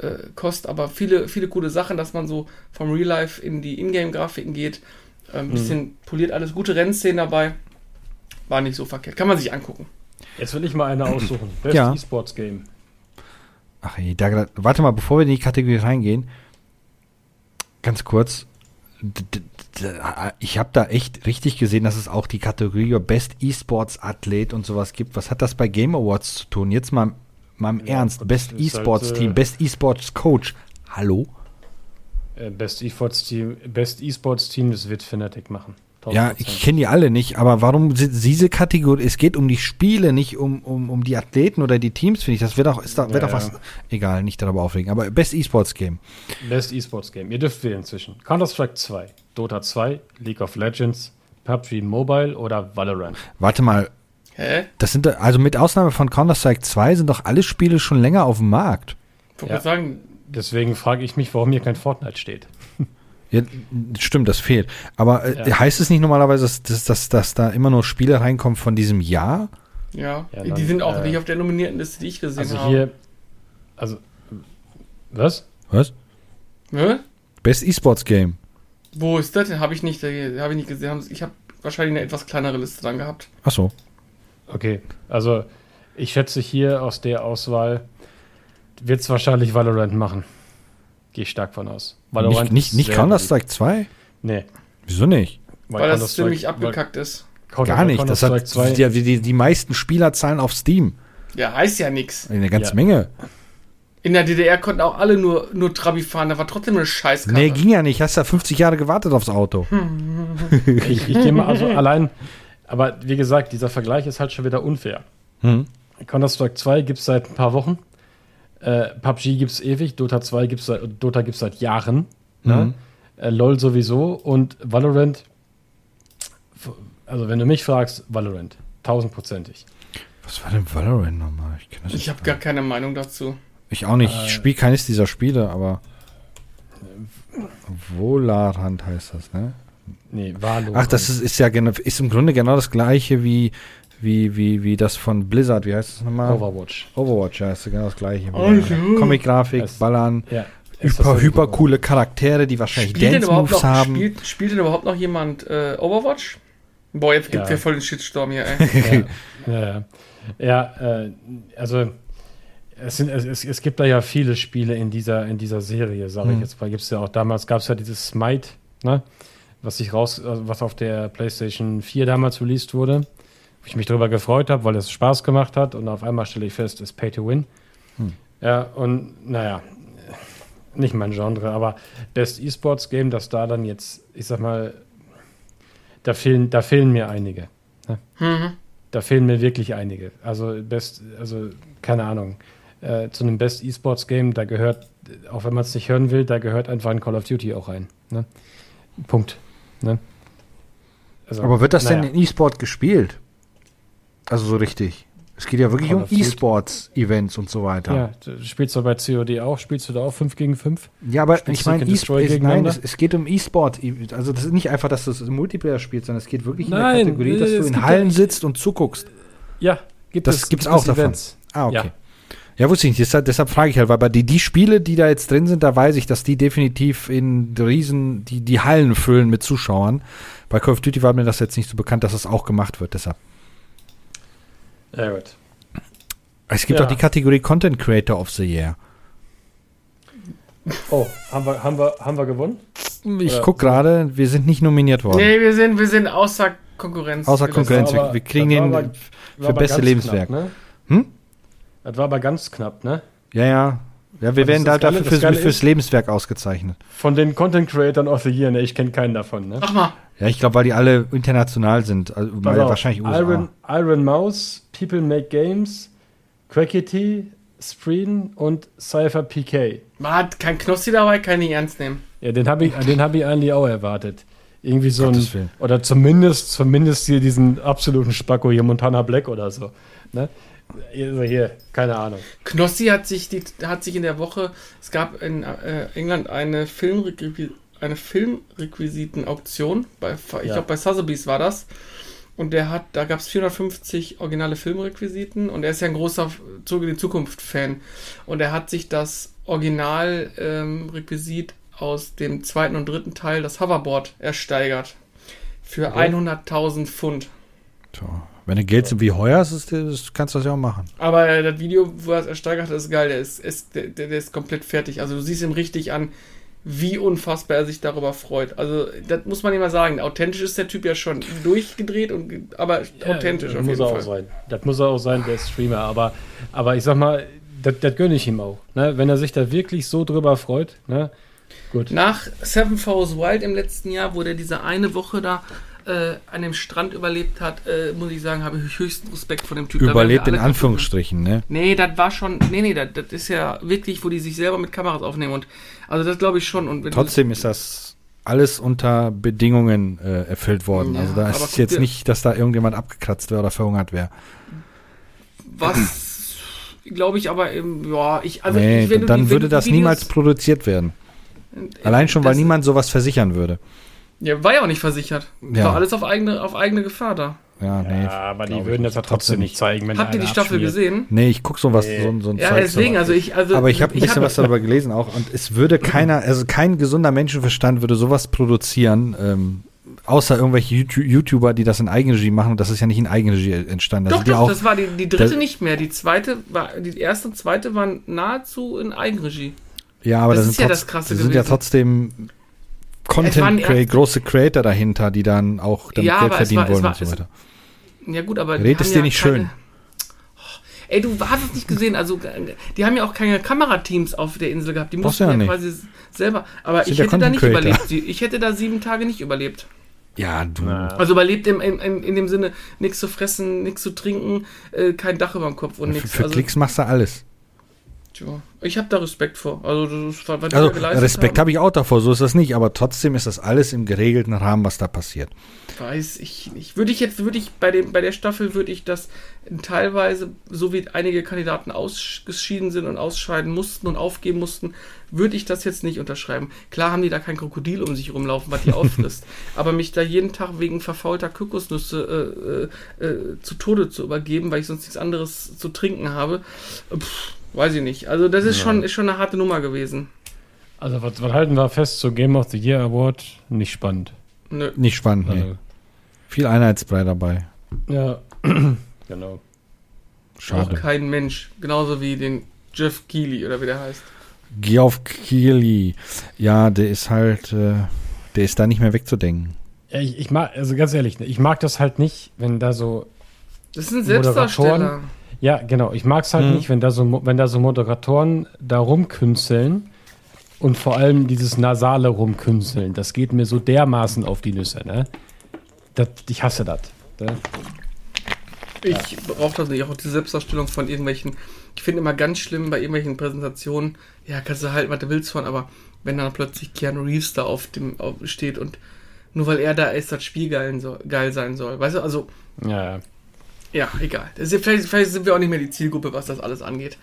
äh, Kost, aber viele, viele coole Sachen, dass man so vom Real Life in die Ingame-Grafiken geht. Ein bisschen poliert alles, gute Rennszenen dabei. War nicht so verkehrt. Kann man sich angucken. Jetzt will ich mal eine *clears throat* aussuchen. Best Ja. E-Sports Game. Ach ey, da, warte mal, bevor wir in die Kategorie reingehen, ganz kurz. D- d- d- Ich habe da echt richtig gesehen, dass es auch die Kategorie Best E-Sports Athlet und sowas gibt. Was hat das bei Game Awards zu tun? Jetzt mal, mal im Ja, Ernst. Best ist E-Sports halt, Team, Best E-Sports Coach. Hallo? Äh, Best E-Sports Team, Best E-Sports Team, das wird Fnatic machen. Ja, 1000%. ich kenne die alle nicht, aber warum sind diese Kategorie? Es geht um die Spiele, nicht um, um, um die Athleten oder die Teams, finde ich. Das wird auch, ist da, wird Ja, auch was. ja. Egal, nicht darüber aufregen. Aber Best E-Sports Game. Best E-Sports Game. Ihr dürft wählen zwischen Counter-Strike 2, Dota 2, League of Legends, PUBG Mobile oder Valorant. Warte mal, Hä? Das sind, also mit Ausnahme von Counter-Strike 2 sind doch alle Spiele schon länger auf dem Markt. Ich wollte Ja. gerade sagen, Deswegen frage ich mich, warum hier kein Fortnite steht. *laughs* Ja, stimmt, das fehlt. Aber äh, Ja. heißt es nicht normalerweise, dass, dass, dass, dass da immer nur Spiele reinkommen von diesem Jahr? ja, Ja, die dann, sind auch äh, nicht auf der nominierten Liste, die ich gesehen Also habe. hier, also, was? Was? Hä? Best E-Sports Game. Wo ist das denn? Habe ich nicht, äh, habe ich nicht gesehen. Ich habe wahrscheinlich eine etwas kleinere Liste dran gehabt. Ach so. Okay, also ich schätze hier aus der Auswahl wird es wahrscheinlich Valorant machen. Gehe ich stark von aus. Nicht, nicht, nicht sehr Counter-Strike 2? beliebt. Nee. Wieso nicht? Weil, das Counter-Strike- ziemlich abgekackt ist. weil Gar nicht. Das hat 2 die, die, die meisten Spielerzahlen auf Steam. Ja, heißt ja nichts. Eine ganze Ja. Menge. In der DDR konnten auch alle nur, nur Trabi fahren. Da war trotzdem eine Scheißkarre. Nee, ging ja nicht. Hast ja 50 Jahre gewartet aufs Auto. ich, ich gehe mal also allein, aber wie gesagt, dieser Vergleich ist halt schon wieder unfair. Hm. Counter-Strike 2 gibt es seit ein paar Wochen. Äh, PUBG gibt es ewig. Dota 2 gibt's seit, Dota gibt es seit Jahren. Mhm. Ne? Äh, LOL sowieso. Und Valorant, also wenn du mich fragst, Valorant. Tausendprozentig. Was war denn Valorant nochmal? Ich, Ich habe gar keine Meinung dazu. Ich auch nicht. Äh, Ich spiele keines dieser Spiele, aber. Volarand heißt das, ne? Nee, Valorant. Ach, das ist, ist ja genau, ist im Grunde genau das gleiche wie, wie, wie, wie das von Blizzard. Wie heißt das nochmal? Overwatch. Overwatch, ja, ist ja genau das gleiche. Also. Comic-Grafik, Es- Ballern, Ja. hyper, hyper coole Charaktere, die wahrscheinlich Dance-Moves haben. spielt, spielt denn überhaupt noch jemand äh, Overwatch? Boah, jetzt gibt Ja. wir voll den Shitstorm hier, ey. *laughs* Ja, ja, ja. ja äh, also es, sind, es, es, es gibt da ja viele Spiele in dieser, in dieser Serie, sage ich Mhm. jetzt mal. Gibt's ja auch damals gab es ja dieses Smite, ne? Was sich raus, also was auf der PlayStation 4 damals released wurde, wo ich mich darüber gefreut habe, weil es Spaß gemacht hat und auf einmal stelle ich fest, es ist Pay to Win. Hm. Ja, und naja, nicht mein Genre, aber Best E-Sports Game, das da dann jetzt, ich sag mal, da fehlen, da fehlen mir einige. Mhm. Da fehlen mir wirklich einige. Also Best, also keine Ahnung. Äh, zu einem Best E-Sports Game, da gehört, auch wenn man es nicht hören will, da gehört einfach ein Call of Duty auch rein. Ne? Punkt. Ne? Also, Aber wird das naja. denn in E-Sport gespielt? Also so richtig. Es geht ja wirklich Call um. E-Sports-Events und so weiter. Ja, du spielst du bei COD auch? Spielst du da auch 5 gegen 5? Ja, aber Spielst ich meine, E-Sport, nein, es, es geht um E-Sport. Also das ist nicht einfach, dass du es im Multiplayer spielst, sondern es geht wirklich in Nein, der Kategorie, dass du in Hallen ja- sitzt und zuguckst. Ja, gibt Das es gibt's gibt auch es davon. Events. Ah, okay. Ja. Ja, wusste ich nicht. Deshalb, deshalb frage ich halt, weil bei die, die Spiele, die da jetzt drin sind, da weiß ich, dass die definitiv in Riesen, die, die Hallen füllen mit Zuschauern. Bei Call of Duty war mir das jetzt nicht so bekannt, dass das auch gemacht wird, deshalb. Ja, gut. Es gibt Ja. auch die Kategorie Content Creator of the Year. Oh, haben wir, haben wir, haben wir gewonnen? Ich Oder- guck gerade, wir sind nicht nominiert worden. Nee, wir sind, wir sind außer Konkurrenz. Außer Konkurrenz. aber- wir kriegen den aber- für beste Lebenswerk. Knapp, ne? Hm? Das war aber ganz knapp, ne? Ja, ja. Ja, wir werden da Geile- dafür fürs, fürs ist- Lebenswerk ausgezeichnet. Von den Content Creators of the Year, ne? Ich kenne keinen davon, ne? Mach mal. Ja, ich glaube, weil die alle international sind. Also, weil wahrscheinlich USA. Iron, Iron Mouse, People Make Games, Quackity, Spreen und Cypher PK. Man hat kein Knossi dabei, kann ich ernst nehmen. Ja, den habe ich, den hab ich eigentlich auch erwartet. Irgendwie so ein, Gottes Willen. oder zumindest, zumindest hier diesen absoluten Spacko hier, Montana Black oder so. Ne? Also hier, keine Ahnung. Knossi hat sich, die, hat sich in der Woche, es gab in äh, England eine, Filmrequi eine Filmrequisiten-Auktion, bei, ich Ja. glaube bei Sotheby's war das. Und der hat, da gab es 450 originale Filmrequisiten und er ist ja ein großer Zurück in die Zukunft-Fan. Und er hat sich das Original-Requisit aus dem zweiten und dritten Teil, das Hoverboard, ersteigert. Für Okay. 100.000 Pfund. So. Wenn du Geld so wie heuer hast, ist, das, kannst du das ja auch machen. Aber äh, das Video, wo er es ersteigert hat, ist geil. Der ist, ist, der, der ist komplett fertig. Also du siehst ihm richtig an, wie unfassbar er sich darüber freut. Also das muss man immer sagen. Authentisch ist der Typ ja schon durchgedreht, und, aber authentisch das auf muss jeden er Fall. auch sein. Das muss er auch sein, der Streamer. Aber, aber ich sag mal, das, das gönne ich ihm auch. Ne? Wenn er sich da wirklich so drüber freut, ne? Gut. Nach Seven Falls Wild im letzten Jahr, wo der diese eine Woche da äh, an dem Strand überlebt hat, äh, muss ich sagen, habe ich höchsten Respekt vor dem Typ. Da werden wir Überlebt in kaputt. Anführungsstrichen, ne? Nee, das war schon. Nee, nee, das, das ist ja wirklich, wo die sich selber mit Kameras aufnehmen. Und also das glaube ich schon. Und Trotzdem ist das alles unter Bedingungen äh, erfüllt worden. Ja, also da ist jetzt dir- nicht, dass da irgendjemand abgekratzt wäre oder verhungert wäre. Was glaube ich aber im, ja, ich, also nee, ich, wenn dann die- wenn würde das Videos- niemals produziert werden. äh, Allein schon, weil niemand sowas versichern würde. Ja, war ja auch nicht versichert. Ja. War alles auf eigene, auf eigene Gefahr da. Ja, nee. Ja, aber die würden das ja trotzdem nicht zeigen. Wenn Habt ihr die Staffel abschmiert. gesehen? Nee, ich guck sowas, Nee. so, so ein Ja, Zeug deswegen, so. also ich, also. Aber ich habe ein bisschen hab- was darüber gelesen auch und es würde *clears throat* keiner, also kein gesunder Menschenverstand würde sowas produzieren, ähm, außer irgendwelche YouTube- YouTuber, die das in Eigenregie machen und das ist ja nicht in Eigenregie entstanden. Doch, sind ja doch, auch, das war die, die dritte das- nicht mehr. Die zweite war, die erste und zweite waren nahezu in Eigenregie. ja, aber das das, ist sind, ja trotz, das Krasse das sind ja trotzdem Content die Crea erst- große Creator dahinter, die dann auch damit Ja, Geld verdienen war- wollen war- und so es- weiter. Ja, gut, aber. die Red es haben dir ja nicht keine- schön. Oh, Ey, du hast es nicht gesehen. Also, die haben ja auch keine Kamerateams auf der Insel gehabt. Die mussten ja, ja nicht. quasi selber. Aber ich hätte da nicht Creator. überlebt. Ich hätte da sieben Tage nicht überlebt. Ja, du. Also überlebt im, im, im, in dem Sinne, nichts zu fressen, nichts zu trinken, äh, kein Dach über dem Kopf und für nichts. für Also, Klicks machst du alles. Tja, ich habe da Respekt vor. Also, das was Also Respekt habe ich auch davor, so ist das nicht, aber trotzdem ist das alles im geregelten Rahmen, was da passiert. Weiß ich nicht. Würde ich jetzt, würde ich bei dem, bei der Staffel würde ich das teilweise, so wie einige Kandidaten ausgeschieden sind und ausscheiden mussten und aufgeben mussten, würde ich das jetzt nicht unterschreiben. Klar haben die da kein Krokodil um sich rumlaufen, was die *laughs* auffrisst. aber mich da jeden Tag wegen verfaulter Kokosnüsse äh, äh, äh, zu Tode zu übergeben, weil ich sonst nichts anderes zu trinken habe, pff, weiß ich nicht. Also das ist schon, ist schon eine harte Nummer gewesen. Also, was, was halten wir fest zu Game of the Year Award? Nicht spannend. Nö. Nicht spannend, nee. Also, Viel Einheitsbrei dabei. ja, *clears throat* genau. Auch Schade. kein Mensch. Genauso wie den Jeff Keighley oder wie der heißt. Geoff Keighley. Ja, der ist halt, äh, der ist da nicht mehr wegzudenken. Ja, ich, ich mag, also ganz ehrlich, ne, ich mag das halt nicht, wenn da so Das ist ein Selbstdarsteller. Moderatoren? Ja, genau. Ich mag es halt Mhm. nicht, wenn da, so, wenn da so Moderatoren da rumkünsteln und vor allem dieses nasale Rumkünsteln. Das geht mir so dermaßen auf die Nüsse, ne? Das, ich hasse das. Ne? Ich brauche das nicht. Auch die Selbstdarstellung von irgendwelchen. Ich finde immer ganz schlimm bei irgendwelchen Präsentationen. Ja, kannst du halt, was du willst von, aber wenn dann plötzlich Keanu Reeves da auf dem auf, steht und nur weil er da ist, das Spiel geil, so, geil sein soll. Weißt du, also, Ja, ja. egal. Das ist, vielleicht, vielleicht sind wir auch nicht mehr die Zielgruppe, was das alles angeht.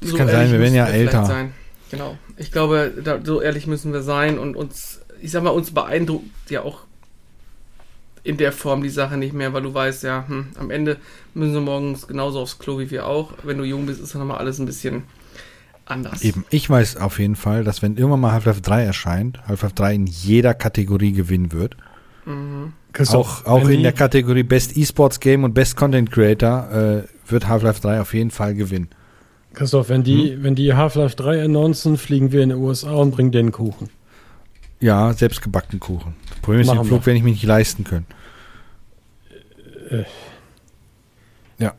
Das kann sein, wir werden ja vielleicht älter. Sein. Genau. Ich glaube, da, so ehrlich müssen wir sein und uns, ich sag mal, uns beeindruckt ja auch in der Form die Sache nicht mehr, weil du weißt, ja, hm, am Ende müssen sie morgens genauso aufs Klo wie wir auch. Wenn du jung bist, ist dann nochmal alles ein bisschen anders. Eben, ich weiß auf jeden Fall, dass wenn irgendwann mal Half-Life 3 erscheint, Half-Life 3 in jeder Kategorie gewinnen wird. Mhm. Auch, auch in der Kategorie Best Esports Game und Best Content Creator äh, wird Half-Life 3 auf jeden Fall gewinnen. Christoph, wenn die, hm? wenn die Half-Life 3 announcen, fliegen wir in die USA und bringen den Kuchen. Ja, selbstgebackenen Kuchen. Das Problem ist, den Flug werde ich mir nicht leisten können. Äh. Ja.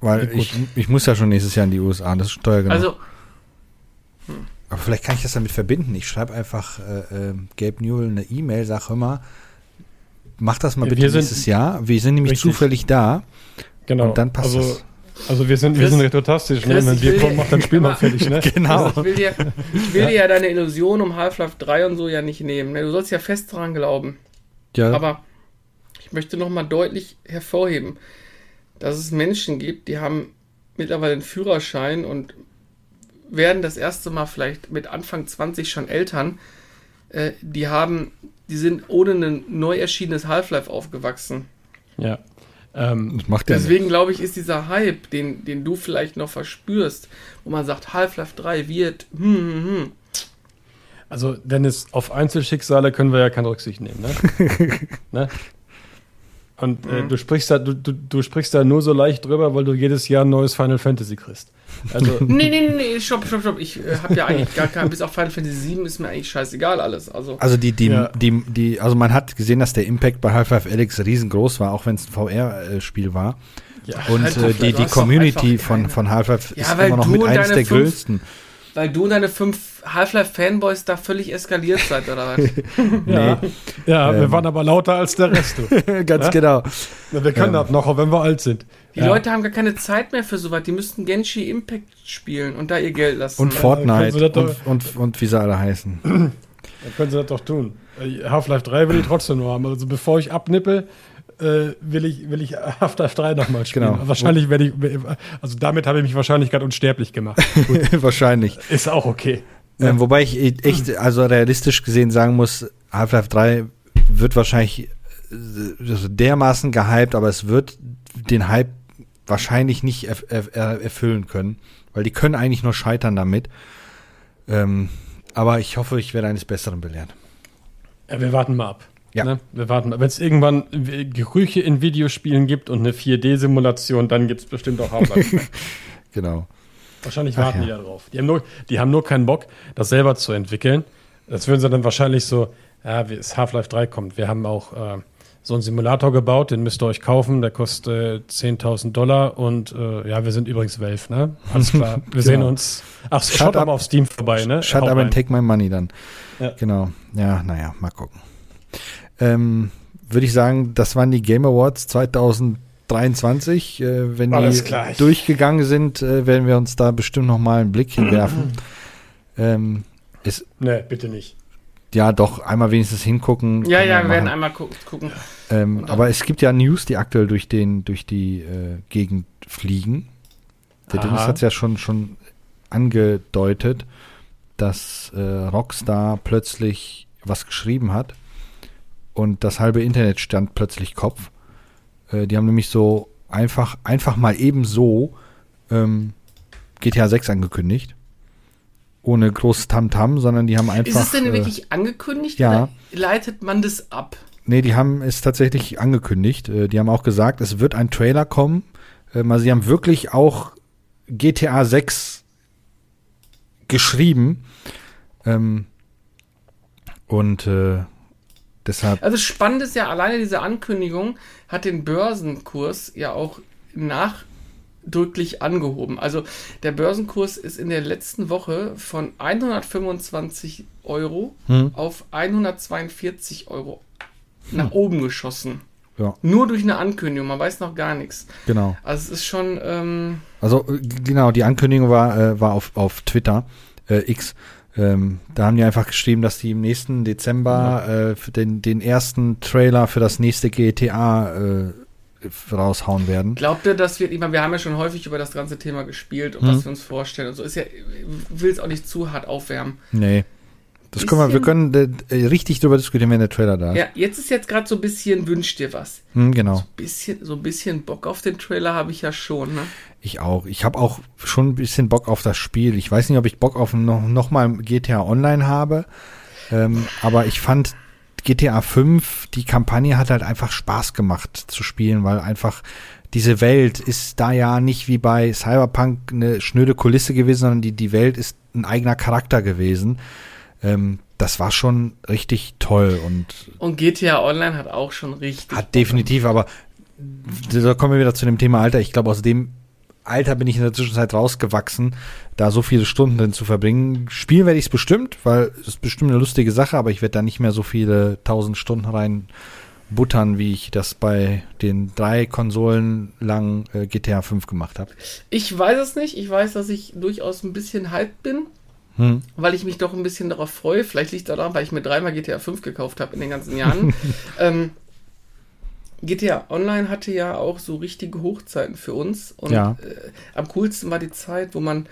Weil ich, ich muss ja schon nächstes Jahr in die USA, das ist teuer Also. Hm. Aber vielleicht kann ich das damit verbinden. Ich schreibe einfach äh, äh, Gabe Newell eine E-Mail, sag immer, mach das mal bitte wir nächstes Jahr. Wir sind nämlich richtig. zufällig da. Genau. Und dann passt also, das. Also wir sind, Chris, wir sind retrotastisch, ne? Wenn wir kommen, macht dann Spiel mal fertig, ne? *laughs* Genau. ich will, dir, ich will ja. dir ja deine Illusion um Half-Life 3 und so ja nicht nehmen. Ne? Du sollst ja fest daran glauben. Ja. Aber ich möchte nochmal deutlich hervorheben, dass es Menschen gibt, die haben mittlerweile einen Führerschein und werden das erste Mal vielleicht mit Anfang 20 schon Eltern. Äh, die haben, die sind ohne ein neu erschienenes Half-Life aufgewachsen. Ja. Ähm, deswegen glaube ich, ist dieser Hype, den, den du vielleicht noch verspürst, wo man sagt, Half-Life 3 wird, hm, hm, hm. Also, Dennis, auf Einzelschicksale können wir ja keine Rücksicht nehmen, ne? *laughs* ne? Und äh, mhm. du, sprichst da, du, du, du sprichst da nur so leicht drüber, weil du jedes Jahr ein neues Final Fantasy kriegst. Also *laughs* nee, nee, nee, nee, stopp, stopp, stopp. Ich äh, habe ja eigentlich gar kein, bis auf Final Fantasy 7 ist mir eigentlich scheißegal alles. Also, also die, die, ja. die, die, also man hat gesehen, dass der Impact bei Half-Life Alyx riesengroß war, auch wenn es ein VR-Spiel war. Ja, und halt äh, die, die Community von, von Half-Life ja, ist immer noch mit eines der fünf, größten. Weil du und deine fünf Half-Life-Fanboys da völlig eskaliert seid, oder was? *laughs* ja, ja ähm. wir waren aber lauter als der Rest. *laughs* Ganz ja? genau. wir können ähm. das noch, wenn wir alt sind. Die ja. Leute haben gar keine Zeit mehr für sowas. Die müssten Genshi Impact spielen und da ihr Geld lassen. Und Fortnite und, und, und, wie sie alle heißen. Dann können sie das doch tun. Half-Life 3 will ich trotzdem nur haben. Also bevor ich abnippel, äh, will ich, will ich Half-Life 3 nochmal spielen. Genau. Wahrscheinlich werde ich, also damit habe ich mich wahrscheinlich gerade unsterblich gemacht. *laughs* wahrscheinlich. Ist auch okay. Ähm, wobei ich echt, also realistisch gesehen sagen muss, Half-Life 3 wird wahrscheinlich äh, dermaßen gehypt, aber es wird den Hype wahrscheinlich nicht erf erf erfüllen können, weil die können eigentlich nur scheitern damit. Ähm, aber ich hoffe, ich werde eines Besseren belehrt. Ja, wir warten mal ab. Ja. Ne? Wir warten. Wenn es irgendwann Gerüche in Videospielen gibt und eine 4D-Simulation, dann gibt es bestimmt auch Half-Life. *laughs* genau. Wahrscheinlich warten ja. die da drauf. Die haben, nur, die haben nur keinen Bock, das selber zu entwickeln. Das würden sie dann wahrscheinlich so, ja, wie es Half-Life 3 kommt. Wir haben auch äh, so einen Simulator gebaut, den müsst ihr euch kaufen, der kostet äh, 10.000 Dollar und äh, ja, wir sind übrigens Valve, ne? Alles klar, *laughs* wir genau. sehen uns. Ach, shut schaut aber auf Steam vorbei, ne? Shut up and take my money dann. Ja. Genau. Ja, naja, mal gucken. Ähm, Würde ich sagen, das waren die Game Awards 2023. Äh, wenn Alles die gleich. durchgegangen sind, äh, werden wir uns da bestimmt noch mal einen Blick hinwerfen. ähm, ist, nee, bitte nicht ja doch einmal wenigstens hingucken. Ja, ja, wir werden einmal gu gucken. Ähm, aber es gibt ja News, die aktuell durch den durch die äh, Gegend fliegen. Der Aha. Dennis hat es ja schon schon angedeutet, dass äh, Rockstar plötzlich was geschrieben hat und das halbe Internet stand plötzlich Kopf. Äh, die haben nämlich so einfach einfach mal eben so ähm, GTA 6 angekündigt ohne großes Tamtam, sondern die haben einfach. Ist es denn äh, wirklich angekündigt ja. leitet man das ab? Nee, die haben es tatsächlich angekündigt. Äh, die haben auch gesagt, es wird ein Trailer kommen. Ähm, also sie haben wirklich auch GTA 6 geschrieben. Ähm, und äh, deshalb. Also spannend ist ja, alleine diese Ankündigung hat den Börsenkurs ja auch nach drücklich angehoben. Also der Börsenkurs ist in der letzten Woche von 125 Euro hm. auf 142 Euro nach hm. oben geschossen. Ja. Nur durch eine Ankündigung, man weiß noch gar nichts. Genau. Also es ist schon. Ähm also genau, die Ankündigung war, äh, war auf, auf Twitter, äh, X. Ähm, da haben die einfach geschrieben, dass die im nächsten Dezember ja. äh, den, den ersten Trailer für das nächste GTA äh, raushauen werden. Glaubt ihr, dass wir, ich meine, wir haben ja schon häufig über das ganze Thema gespielt und hm. was wir uns vorstellen und so, ist ja, will es auch nicht zu hart aufwärmen. Nee. Das können wir, wir können äh, richtig drüber diskutieren, wenn der Trailer da ist. Ja, jetzt ist jetzt gerade so ein bisschen, wünsch dir was. Hm, genau. Bisschen, so ein bisschen Bock auf den Trailer habe ich ja schon, ne? Ich auch. Ich habe auch schon ein bisschen Bock auf das Spiel. Ich weiß nicht, ob ich Bock auf noch, noch mal GTA Online habe, ähm, aber ich fand GTA 5, die Kampagne hat halt einfach Spaß gemacht zu spielen, weil einfach diese Welt ist da ja nicht wie bei Cyberpunk eine schnöde Kulisse gewesen, sondern die, die Welt ist ein eigener Charakter gewesen. Ähm, das war schon richtig toll und Und GTA Online hat auch schon richtig. hat definitiv, aber da kommen wir wieder zu dem Thema Alter. Ich glaube, aus dem Alter bin ich in der Zwischenzeit rausgewachsen, da so viele Stunden drin zu verbringen. Spielen werde ich es bestimmt, weil es ist bestimmt eine lustige Sache, aber ich werde da nicht mehr so viele tausend Stunden rein buttern, wie ich das bei den drei Konsolen lang äh, GTA 5 gemacht habe. Ich weiß es nicht. Ich weiß, dass ich durchaus ein bisschen hyped bin, Hm. weil ich mich doch ein bisschen darauf freue. Vielleicht liegt es daran, weil ich mir dreimal GTA 5 gekauft habe in den ganzen Jahren. *laughs* ähm, GTA Online hatte ja auch so richtige Hochzeiten für uns. Und Ja. äh, am coolsten war die Zeit, wo man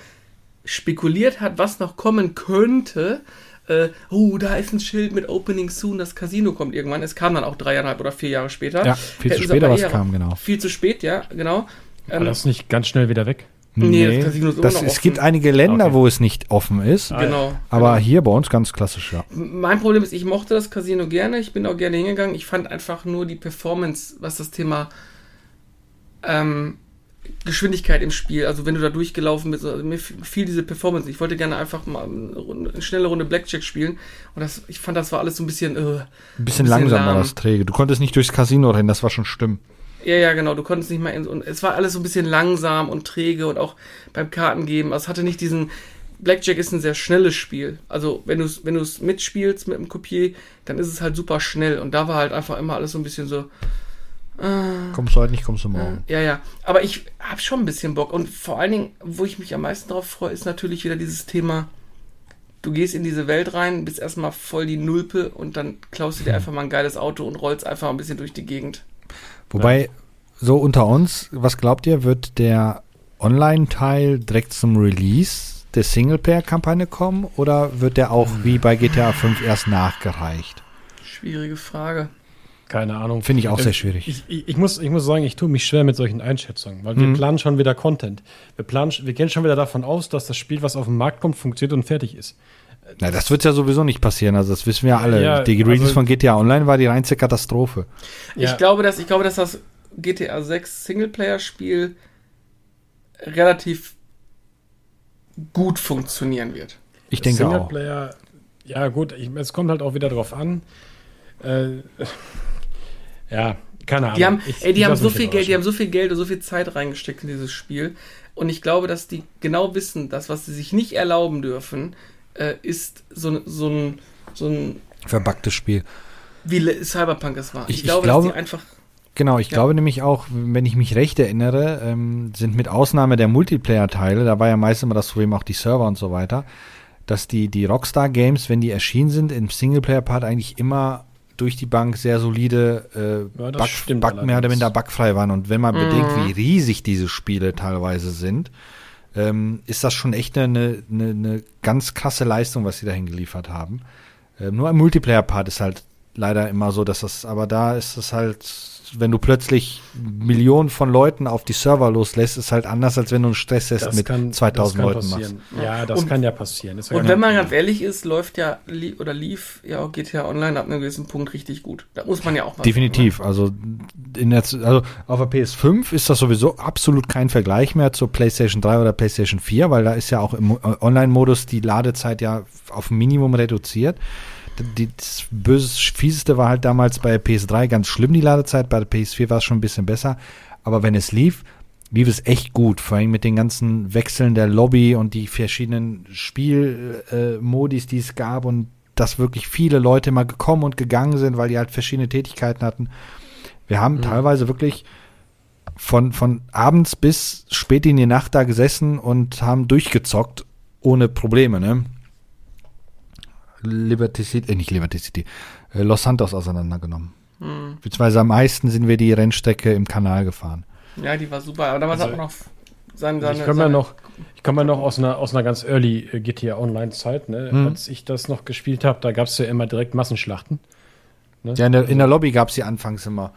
spekuliert hat, was noch kommen könnte. Äh, oh, da ist ein Schild mit Opening Soon, das Casino kommt irgendwann. Es kam dann auch dreieinhalb oder vier Jahre später. Ja, viel zu Hätten sie später aber was eher- kam, genau. Viel zu spät, ja, genau. War Ähm, das nicht ganz schnell wieder weg? Nee, das Casino ist das, es gibt einige Länder, Okay. wo es nicht offen ist, genau. aber genau. hier bei uns ganz klassisch, ja. Mein Problem ist, ich mochte das Casino gerne, ich bin auch gerne hingegangen. Ich fand einfach nur die Performance, was das Thema ähm, Geschwindigkeit im Spiel, also wenn du da durchgelaufen bist, also mir fiel diese Performance. Ich wollte gerne einfach mal eine, Runde, eine schnelle Runde Blackjack spielen und das, ich fand, das war alles so ein bisschen. Äh, Ein bisschen, Bisschen langsam war lahm. das träge. Du konntest nicht durchs Casino rennen, das war schon schlimm. Ja, ja, genau, du konntest nicht mal in, und es war alles so ein bisschen langsam und träge und auch beim Kartengeben. Also es hatte nicht diesen. Blackjack ist ein sehr schnelles Spiel. Also wenn du es wenn du's mitspielst mit dem Kopier, dann ist es halt super schnell. Und da war halt einfach immer alles so ein bisschen so. Kommst du heute nicht, kommst du morgen. Ja, ja. Aber ich habe schon ein bisschen Bock. Und vor allen Dingen, wo ich mich am meisten drauf freue, ist natürlich wieder dieses Thema. Du gehst in diese Welt rein, bist erstmal voll die Nulpe und dann klaust du dir einfach mal ein geiles Auto und rollst einfach ein bisschen durch die Gegend. Wobei, so unter uns, was glaubt ihr, wird der Online-Teil direkt zum Release der Singleplayer-Kampagne kommen oder wird der auch wie bei GTA 5 erst nachgereicht? Schwierige Frage. Keine Ahnung. Finde ich auch Äh, sehr schwierig. Ich, ich, ich, muss, ich muss sagen, ich tue mich schwer mit solchen Einschätzungen, weil wir Mhm. planen schon wieder Content. Wir, planen, wir gehen schon wieder davon aus, dass das Spiel, was auf den Markt kommt, funktioniert und fertig ist. Na, das wird ja sowieso nicht passieren, also das wissen wir alle. Ja, die Release also- von GTA Online war die reinste Katastrophe. Ja. Ich, glaube, dass, ich glaube, dass das GTA 6 Singleplayer-Spiel relativ gut funktionieren wird. Ich denke auch. Singleplayer, ja gut, ich, es kommt halt auch wieder drauf an. Äh, *laughs* ja, keine Ahnung. Die haben, Ich- ey, die haben so viel Geld, die haben so viel Geld und so viel Zeit reingesteckt in dieses Spiel. Und ich glaube, dass die genau wissen, dass was sie sich nicht erlauben dürfen, äh, ist so, ein- so ein, so ein, Verbacktes Spiel. wie Cyberpunk es war. Ich- ich glaube, glaube- dass die einfach, Genau, ich Ja. glaube nämlich auch, wenn ich mich recht erinnere, ähm, sind mit Ausnahme der Multiplayer-Teile, da war ja meist immer das Problem auch die Server und so weiter, dass die, die Rockstar-Games, wenn die erschienen sind, im Singleplayer-Part eigentlich immer durch die Bank sehr solide, äh, Ja, Bug, Bug, mehr oder minder bugfrei waren. Und wenn man Mhm. bedenkt, wie riesig diese Spiele teilweise sind, ähm, ist das schon echt eine, eine, eine ganz krasse Leistung, was sie dahin geliefert haben. Ähm, nur ein Multiplayer-Part ist halt leider immer so, dass das, aber da ist es halt, wenn du plötzlich Millionen von Leuten auf die Server loslässt, ist halt anders, als wenn du einen Stresstest Das mit kann, 2000 das kann Leuten machst. passieren. Ja, das Und- kann ja passieren. Ja und wenn man ganz ehrlich ist, läuft ja, li oder lief ja auch GTA Online ab einem gewissen Punkt richtig gut. Da muss man ja auch mal Definitiv. Also, in der, also auf der PS5 ist das sowieso absolut kein Vergleich mehr zur PlayStation 3 oder PlayStation 4, weil da ist ja auch im äh, Online-Modus die Ladezeit ja auf Minimum reduziert. Die, das böse, fieseste war halt damals bei PS3 ganz schlimm, die Ladezeit. Bei der PS4 war es schon ein bisschen besser. Aber wenn es lief, lief es echt gut. Vor allem mit den ganzen Wechseln der Lobby und die verschiedenen Spielmodis, äh, die es gab und dass wirklich viele Leute mal gekommen und gegangen sind, weil die halt verschiedene Tätigkeiten hatten. Wir haben teilweise wirklich von, von abends bis spät in die Nacht da gesessen und haben durchgezockt ohne Probleme, ne? Liberty City, äh, nicht Liberty City, äh, Los Santos auseinandergenommen. Hm. Beziehungsweise am meisten sind wir die Rennstrecke im Kanal gefahren. Ja, die war super. Aber damals Also- hat man noch Seine, seine, ich komme ja noch, ich komme ja noch aus einer, aus einer ganz early äh, GTA Online-Zeit. Ne? Mhm. Als ich das noch gespielt habe, da gab es ja immer direkt Massenschlachten. Ne? Ja, in der, in der Lobby gab es die anfangs immer.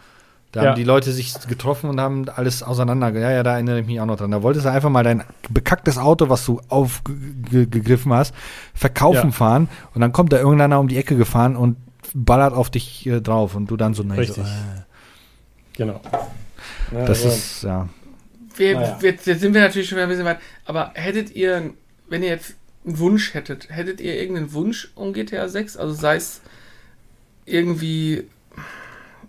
Da Ja. haben die Leute sich getroffen und haben alles auseinander. Ja, ja, da erinnere ich mich auch noch dran. Da wolltest du einfach mal dein bekacktes Auto, was du aufgegriffen hast, verkaufen Ja. fahren und dann kommt da irgendeiner um die Ecke gefahren und ballert auf dich äh, drauf und du dann so, nein, so Richtig. äh, Genau. Ne, das also, ist, ja. Wir, Naja. jetzt, jetzt sind wir natürlich schon wieder ein bisschen weit. Aber hättet ihr, wenn ihr jetzt einen Wunsch hättet, hättet ihr irgendeinen Wunsch um GTA 6? Also sei es irgendwie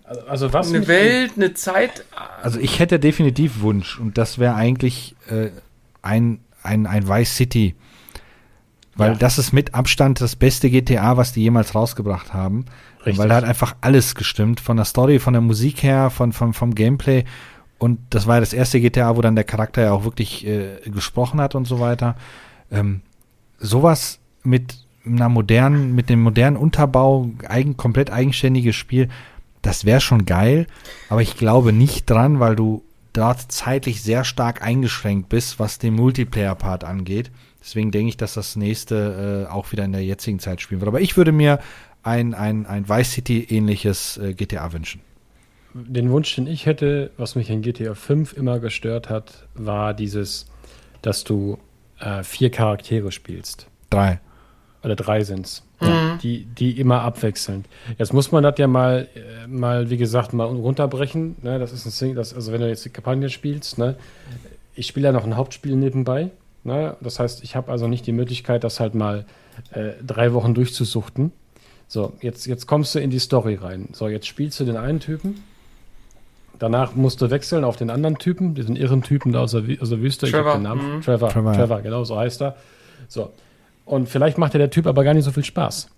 also- also was eine Welt, eine Zeit. Also ich hätte definitiv Wunsch und das wäre eigentlich äh, ein, ein, ein Vice City. Weil Ja. das ist mit Abstand das beste GTA, was die jemals rausgebracht haben. Richtig. Weil da hat einfach alles gestimmt. Von der Story, von der Musik her, von, von, vom Gameplay. Und das war ja das erste GTA, wo dann der Charakter ja auch wirklich äh, gesprochen hat und so weiter. Ähm, sowas mit einer modernen, mit dem modernen Unterbau, eigen, komplett eigenständiges Spiel, das wäre schon geil, aber ich glaube nicht dran, weil du dort zeitlich sehr stark eingeschränkt bist, was den Multiplayer-Part angeht. Deswegen denke ich, dass das nächste äh, auch wieder in der jetzigen Zeit spielen wird. Aber ich würde mir ein, ein, ein Vice City-ähnliches äh, GTA wünschen. Den Wunsch, den ich hätte, was mich in GTA 5 immer gestört hat, war dieses, dass du äh, vier Charaktere spielst. Drei. Oder drei sind's. Mhm. Die, die immer abwechselnd. Jetzt muss man das ja mal, äh, mal, wie gesagt, mal runterbrechen. Ne? Das ist ein Sing das, also wenn du jetzt die Kampagne spielst, ne? ich spiele ja noch ein Hauptspiel nebenbei. Ne? Das heißt, ich habe also nicht die Möglichkeit, das halt mal äh, drei Wochen durchzusuchten. So, jetzt, jetzt kommst du in die Story rein. So, jetzt spielst du den einen Typen. Danach musst du wechseln auf den anderen Typen, diesen irren Typen da aus der, aus der Wüste. Trevor, Ich hab den Namen. mhm. Trevor, Trevor, Trevor, ja. genau so heißt er. So. Und vielleicht macht dir der Typ aber gar nicht so viel Spaß.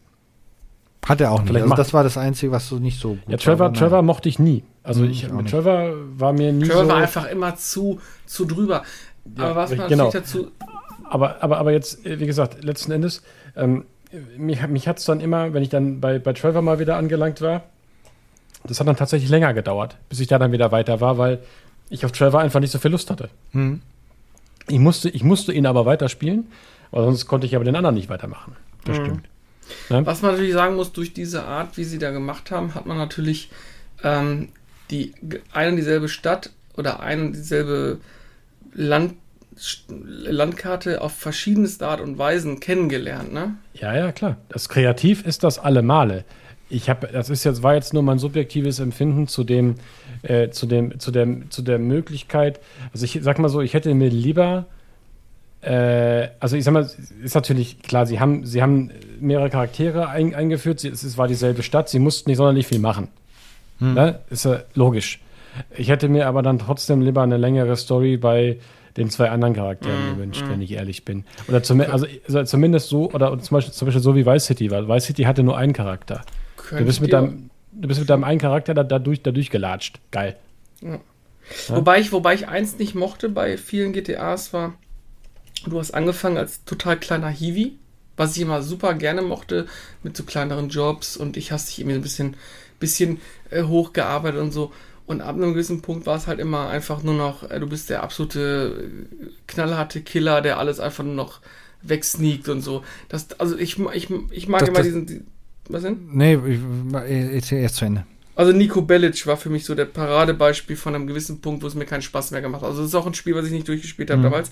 Hat er auch nicht. Vielleicht Also das war das Einzige, was so nicht so gut Ja, Trevor, war. Trevor mochte ich nie. Also Hm, ich, ich mit nicht. Trevor war mir nie Trevor so. war einfach immer zu, zu drüber. Ja, aber was man genau. dazu. aber, aber, aber jetzt, äh, wie gesagt, letzten Endes, ähm, mich, mich hat es dann immer, wenn ich dann bei, bei Trevor mal wieder angelangt war, das hat dann tatsächlich länger gedauert, bis ich da dann wieder weiter war, weil ich auf Trevor einfach nicht so viel Lust hatte. Hm. Ich musste, ich musste ihn aber weiterspielen, weil sonst konnte ich aber den anderen nicht weitermachen. Das Mhm. stimmt. Was man natürlich sagen muss, durch diese Art, wie sie da gemacht haben, hat man natürlich ähm, die ein und dieselbe Stadt oder ein und dieselbe Land, Landkarte auf verschiedenste Art und Weisen kennengelernt, ne? Ja, ja, klar. Das kreativ ist das alle Male. Ich habe, das ist jetzt war jetzt nur mein subjektives Empfinden zu dem, äh, zu dem, zu der, zu der Möglichkeit. Also ich sag mal so, ich hätte mir lieber, äh, also ich sag mal, ist natürlich klar, sie haben, sie haben mehrere Charaktere ein, eingeführt. Sie, es, war dieselbe Stadt. Sie mussten nicht sonderlich viel machen. Hm. Ne? Ist ja logisch. Ich hätte mir aber dann trotzdem lieber eine längere Story bei den zwei anderen Charakteren Mm, gewünscht, mm. wenn ich ehrlich bin. Oder zum, also, also zumindest so, oder zum Beispiel, zum Beispiel so wie Vice City, weil Vice City hatte nur einen Charakter. Du bist mit deinem, du bist mit deinem einen Charakter da, da, durch, da durchgelatscht. Geil. Wobei ich, wobei ich eins nicht mochte bei vielen GTAs war, du hast angefangen als total kleiner Hiwi, was ich immer super gerne mochte, mit so kleineren Jobs und ich hast dich irgendwie ein bisschen, bisschen äh, hochgearbeitet und so. Und ab einem gewissen Punkt war es halt immer einfach nur noch, äh, du bist der absolute äh, knallharte Killer, der alles einfach nur noch wegsneakt und so. Das, also ich, ich, ich mag Das- immer das- diesen. die- Was denn? Nee, ich, jetzt zu Ende. Also Nico Bellic war für mich so der Paradebeispiel von einem gewissen Punkt, wo es mir keinen Spaß mehr gemacht hat. Also es ist auch ein Spiel, was ich nicht durchgespielt habe Mhm. damals.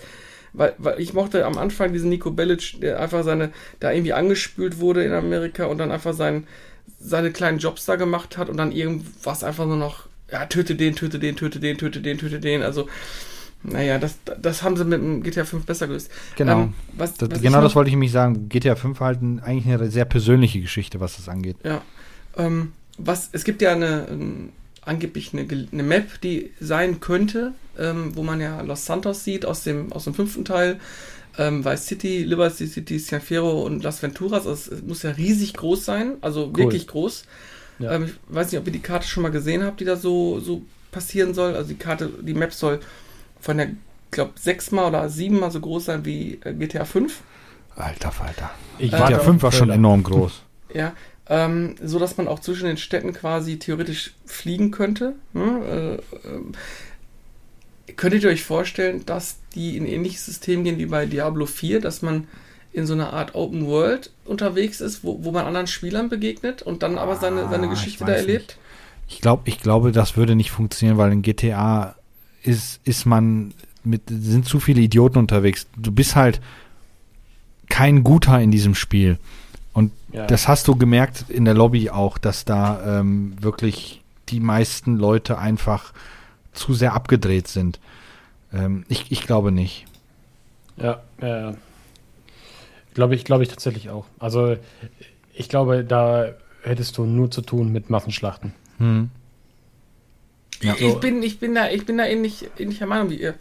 Weil, weil ich mochte am Anfang diesen Nico Bellic, der einfach seine, da irgendwie angespült wurde in Amerika und dann einfach sein, seine kleinen Jobs da gemacht hat und dann irgendwas einfach nur noch, ja, töte den, töte den, töte den, töte den, töte den. Also, naja, das, das haben sie mit dem GTA 5 besser gelöst. Genau. Ähm, was, Das, was genau das wollte ich nämlich sagen. GTA 5 halt ein, eigentlich eine sehr persönliche Geschichte, was das angeht. Ja. Ähm, was, es gibt ja eine, ähm, angeblich eine, eine Map, die sein könnte, ähm, wo man ja Los Santos sieht aus dem, aus dem fünften Teil. Ähm, Vice City, Liberty City, San Fierro und Las Venturas. Also es muss ja riesig groß sein, also wirklich groß. Ja. Ähm, ich weiß nicht, ob ihr die Karte schon mal gesehen habt, die da so, so passieren soll. Also die Karte, die Map soll von der, ich glaube, sechsmal oder siebenmal so groß sein wie äh, GTA 5. Alter Falter. Ich Äh, GTA auf 5 war schon enorm groß. Ja, ähm, so dass man auch zwischen den Städten quasi theoretisch fliegen könnte. Ne? Äh, ähm, könntet ihr euch vorstellen, dass die in ein ähnliches System gehen wie bei Diablo 4, dass man in so einer Art Open World unterwegs ist, wo, wo man anderen Spielern begegnet und dann aber seine, seine Ah, Geschichte ich da erlebt? Ich glaube, ich glaube, das würde nicht funktionieren, weil in GTA ist, ist man mit, sind zu viele Idioten unterwegs. Du bist halt kein Guter in diesem Spiel. Und Ja. das hast du gemerkt in der Lobby auch, dass da ähm, wirklich die meisten Leute einfach zu sehr abgedreht sind. Ähm, ich, ich glaube nicht. Ja, ja. Glaube ich, glaube ich tatsächlich auch. Also ich glaube, da hättest du nur zu tun mit Massenschlachten. Hm. Ja. Ich, bin, ich bin da, ich bin da ähnlich, ähnlicher Meinung wie ihr.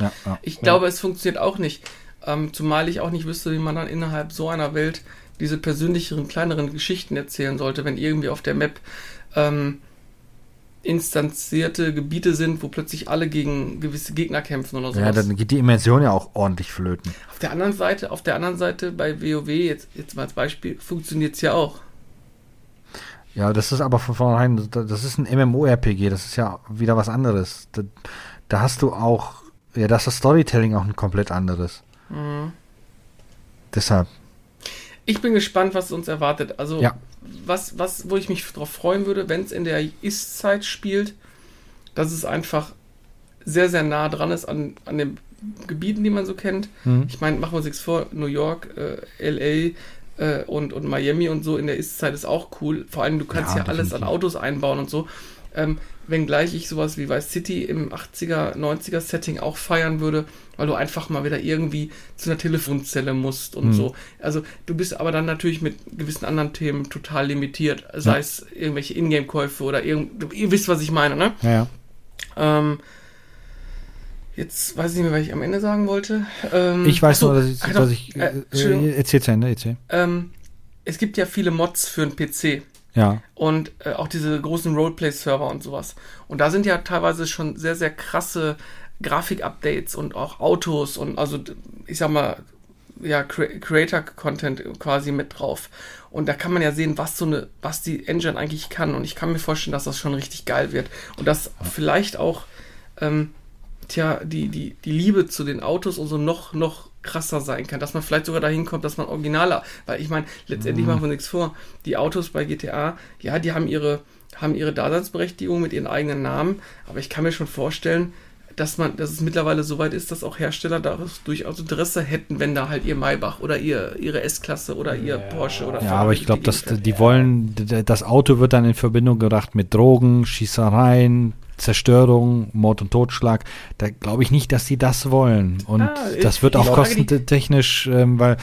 Ja, ja. Ich glaube, es funktioniert auch nicht. Ähm, zumal ich auch nicht wüsste, wie man dann innerhalb so einer Welt diese persönlicheren, kleineren Geschichten erzählen sollte, wenn irgendwie auf der Map ähm, instanzierte Gebiete sind, wo plötzlich alle gegen gewisse Gegner kämpfen oder ja, sowas. dann geht die Immersion ja auch ordentlich flöten. auf der anderen Seite, auf der anderen Seite bei WoW, jetzt, jetzt mal als Beispiel, funktioniert es ja auch. Ja, das ist aber von vornherein, das ist ein MMORPG, das ist ja wieder was anderes. Da, da hast du auch, ja, das ist das Storytelling auch ein komplett anderes. Mhm. Deshalb, Ich bin gespannt, was uns erwartet. Also, Ja. was, was, wo ich mich darauf freuen würde, wenn es in der Ist-Zeit spielt, dass es einfach sehr, sehr nah dran ist an, an den Gebieten, die man so kennt. hm, Ich meine, machen wir uns nichts vor, New York, äh, LA äh, und, und Miami und so in der Ist-Zeit ist auch cool. Vor allem, du kannst ja, Ja, alles an. Autos einbauen und so. Ähm, wenngleich ich sowas wie Vice City im 80er, 90er Setting auch feiern würde, weil du einfach mal wieder irgendwie zu einer Telefonzelle musst und Hm. so. Also du bist aber dann natürlich mit gewissen anderen Themen total limitiert. Sei Ja. es irgendwelche Ingame-Käufe oder irgend, ihr wisst, was ich meine, ne? ja, ja. Ähm, jetzt weiß ich nicht mehr, was ich am Ende sagen wollte. Ähm, Ich weiß ach so, nur, dass ich, dass ich äh, äh, äh, erzähl zu Ende, erzähl. ähm, es gibt ja viele Mods für einen PC Ja, und äh, auch diese großen Roleplay-Server und sowas. Und da sind ja teilweise schon sehr, sehr krasse Grafik-Updates und auch Autos und also, ich sag mal, ja, Cre- Creator-Content quasi mit drauf. Und da kann man ja sehen, was so eine, was die Engine eigentlich kann. Und ich kann mir vorstellen, dass das schon richtig geil wird. Und dass vielleicht auch, ähm, tja, die, die, die Liebe zu den Autos und so noch, noch krasser sein kann. Dass man vielleicht sogar dahin kommt, dass man Originale, weil ich meine, letztendlich machen wir nichts vor. Die Autos bei GTA, ja, die haben ihre, haben ihre Daseinsberechtigung mit ihren eigenen Namen. Aber ich kann mir schon vorstellen, dass man, dass es mittlerweile so weit ist, dass auch Hersteller da durchaus Interesse hätten, wenn da halt ihr Maybach oder ihr, ihre S-Klasse oder ihr Ja. Porsche oder ja, aber ich glaube, dass die wollen, das Auto wird dann in Verbindung gebracht mit Drogen, Schießereien, Zerstörung, Mord und Totschlag. Da glaube ich nicht, dass die das wollen. Und Ah, das wird auch kostentechnisch, ähm, weil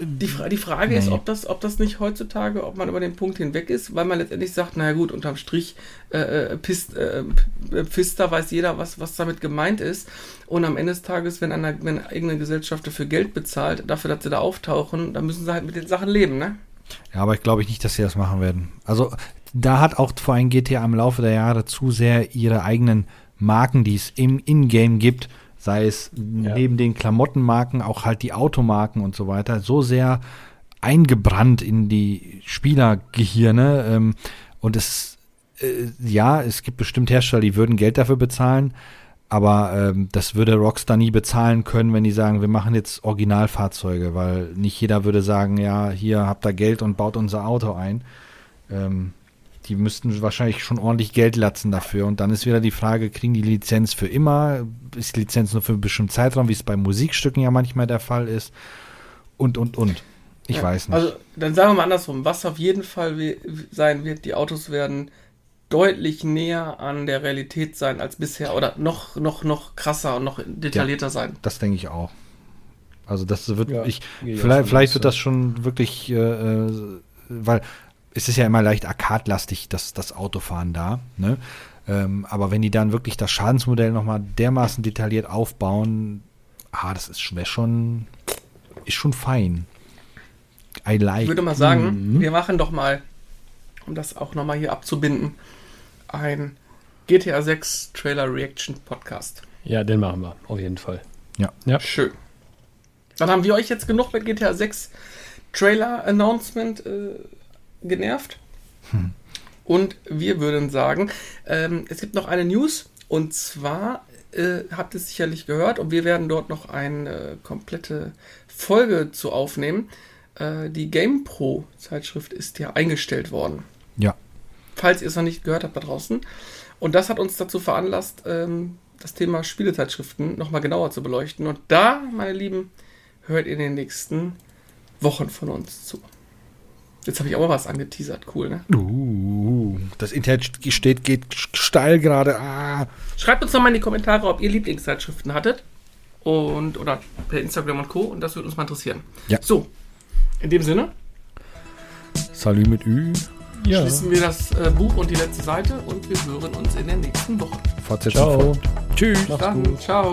Die, Fra die Frage ist, Nee. ob das, ob das nicht heutzutage, ob man über den Punkt hinweg ist, weil man letztendlich sagt, naja gut, unterm Strich, äh, äh, Pist, äh, P- Pfister weiß jeder, was, was damit gemeint ist. Und am Ende des Tages, wenn eine, wenn eine eigene Gesellschaft dafür Geld bezahlt, dafür, dass sie da auftauchen, dann müssen sie halt mit den Sachen leben, ne? Ja, aber ich glaube ich nicht, dass sie das machen werden. Also da hat auch vor allem GTA im Laufe der Jahre zu sehr ihre eigenen Marken, die es im Ingame gibt, sei es neben den Klamottenmarken auch halt die Automarken und so weiter, so sehr eingebrannt in die Spielergehirne. Ähm, und es, äh, ja, es gibt bestimmt Hersteller, die würden Geld dafür bezahlen. Aber ähm, das würde Rockstar nie bezahlen können, wenn die sagen, wir machen jetzt Originalfahrzeuge, weil nicht jeder würde sagen, ja, hier habt ihr Geld und baut unser Auto ein. Ähm, die müssten wahrscheinlich schon ordentlich Geld latzen dafür. Und dann ist wieder die Frage, kriegen die Lizenz für immer? Ist die Lizenz nur für einen bestimmten Zeitraum, wie es bei Musikstücken ja manchmal der Fall ist? Und, und, und. Ich Ja, weiß nicht. Also, dann sagen wir mal andersrum. Was auf jeden Fall we- sein wird, die Autos werden deutlich näher an der Realität sein als bisher oder noch, noch, noch krasser und noch detaillierter sein. Das denke ich auch. Also das wird, Ja, ich, vielleicht, vielleicht wird ja. das schon wirklich, äh, äh, weil es ist ja immer leicht arcade-lastig, das, das Autofahren da, ne? Ähm, aber wenn die dann wirklich das Schadensmodell nochmal dermaßen detailliert aufbauen, ah, das ist schon, ist schon fein. I like. Ich würde mal sagen, Mhm. wir machen doch mal, um das auch nochmal hier abzubinden, ein GTA 6 Trailer Reaction Podcast. Ja, den machen wir, auf jeden Fall. Ja. Ja. Schön. Dann haben wir euch jetzt genug mit GTA 6 Trailer Announcement äh, genervt. Und wir würden sagen, ähm, es gibt noch eine News und zwar äh, habt es sicherlich gehört und wir werden dort noch eine komplette Folge zu aufnehmen. Äh, die GamePro Zeitschrift ist ja eingestellt worden. Ja. Falls ihr es noch nicht gehört habt da draußen. Und das hat uns dazu veranlasst, ähm, das Thema Spielezeitschriften nochmal genauer zu beleuchten. Und da, meine Lieben, hört ihr in den nächsten Wochen von uns zu. Jetzt habe ich auch mal was angeteasert. Cool, ne? Uh, das Internet steht, geht steil gerade. Ah. Schreibt uns doch mal in die Kommentare, ob ihr Lieblingszeitschriften hattet. Und, oder per Instagram und Co. Und das würde uns mal interessieren. Ja. So, in dem Sinne Salü mit Ü. Ja. schließen wir das äh, Buch und die letzte Seite und wir hören uns in der nächsten Woche. Fortsetzung Ciao. Tschüss. Macht's Dann, gut. ciao.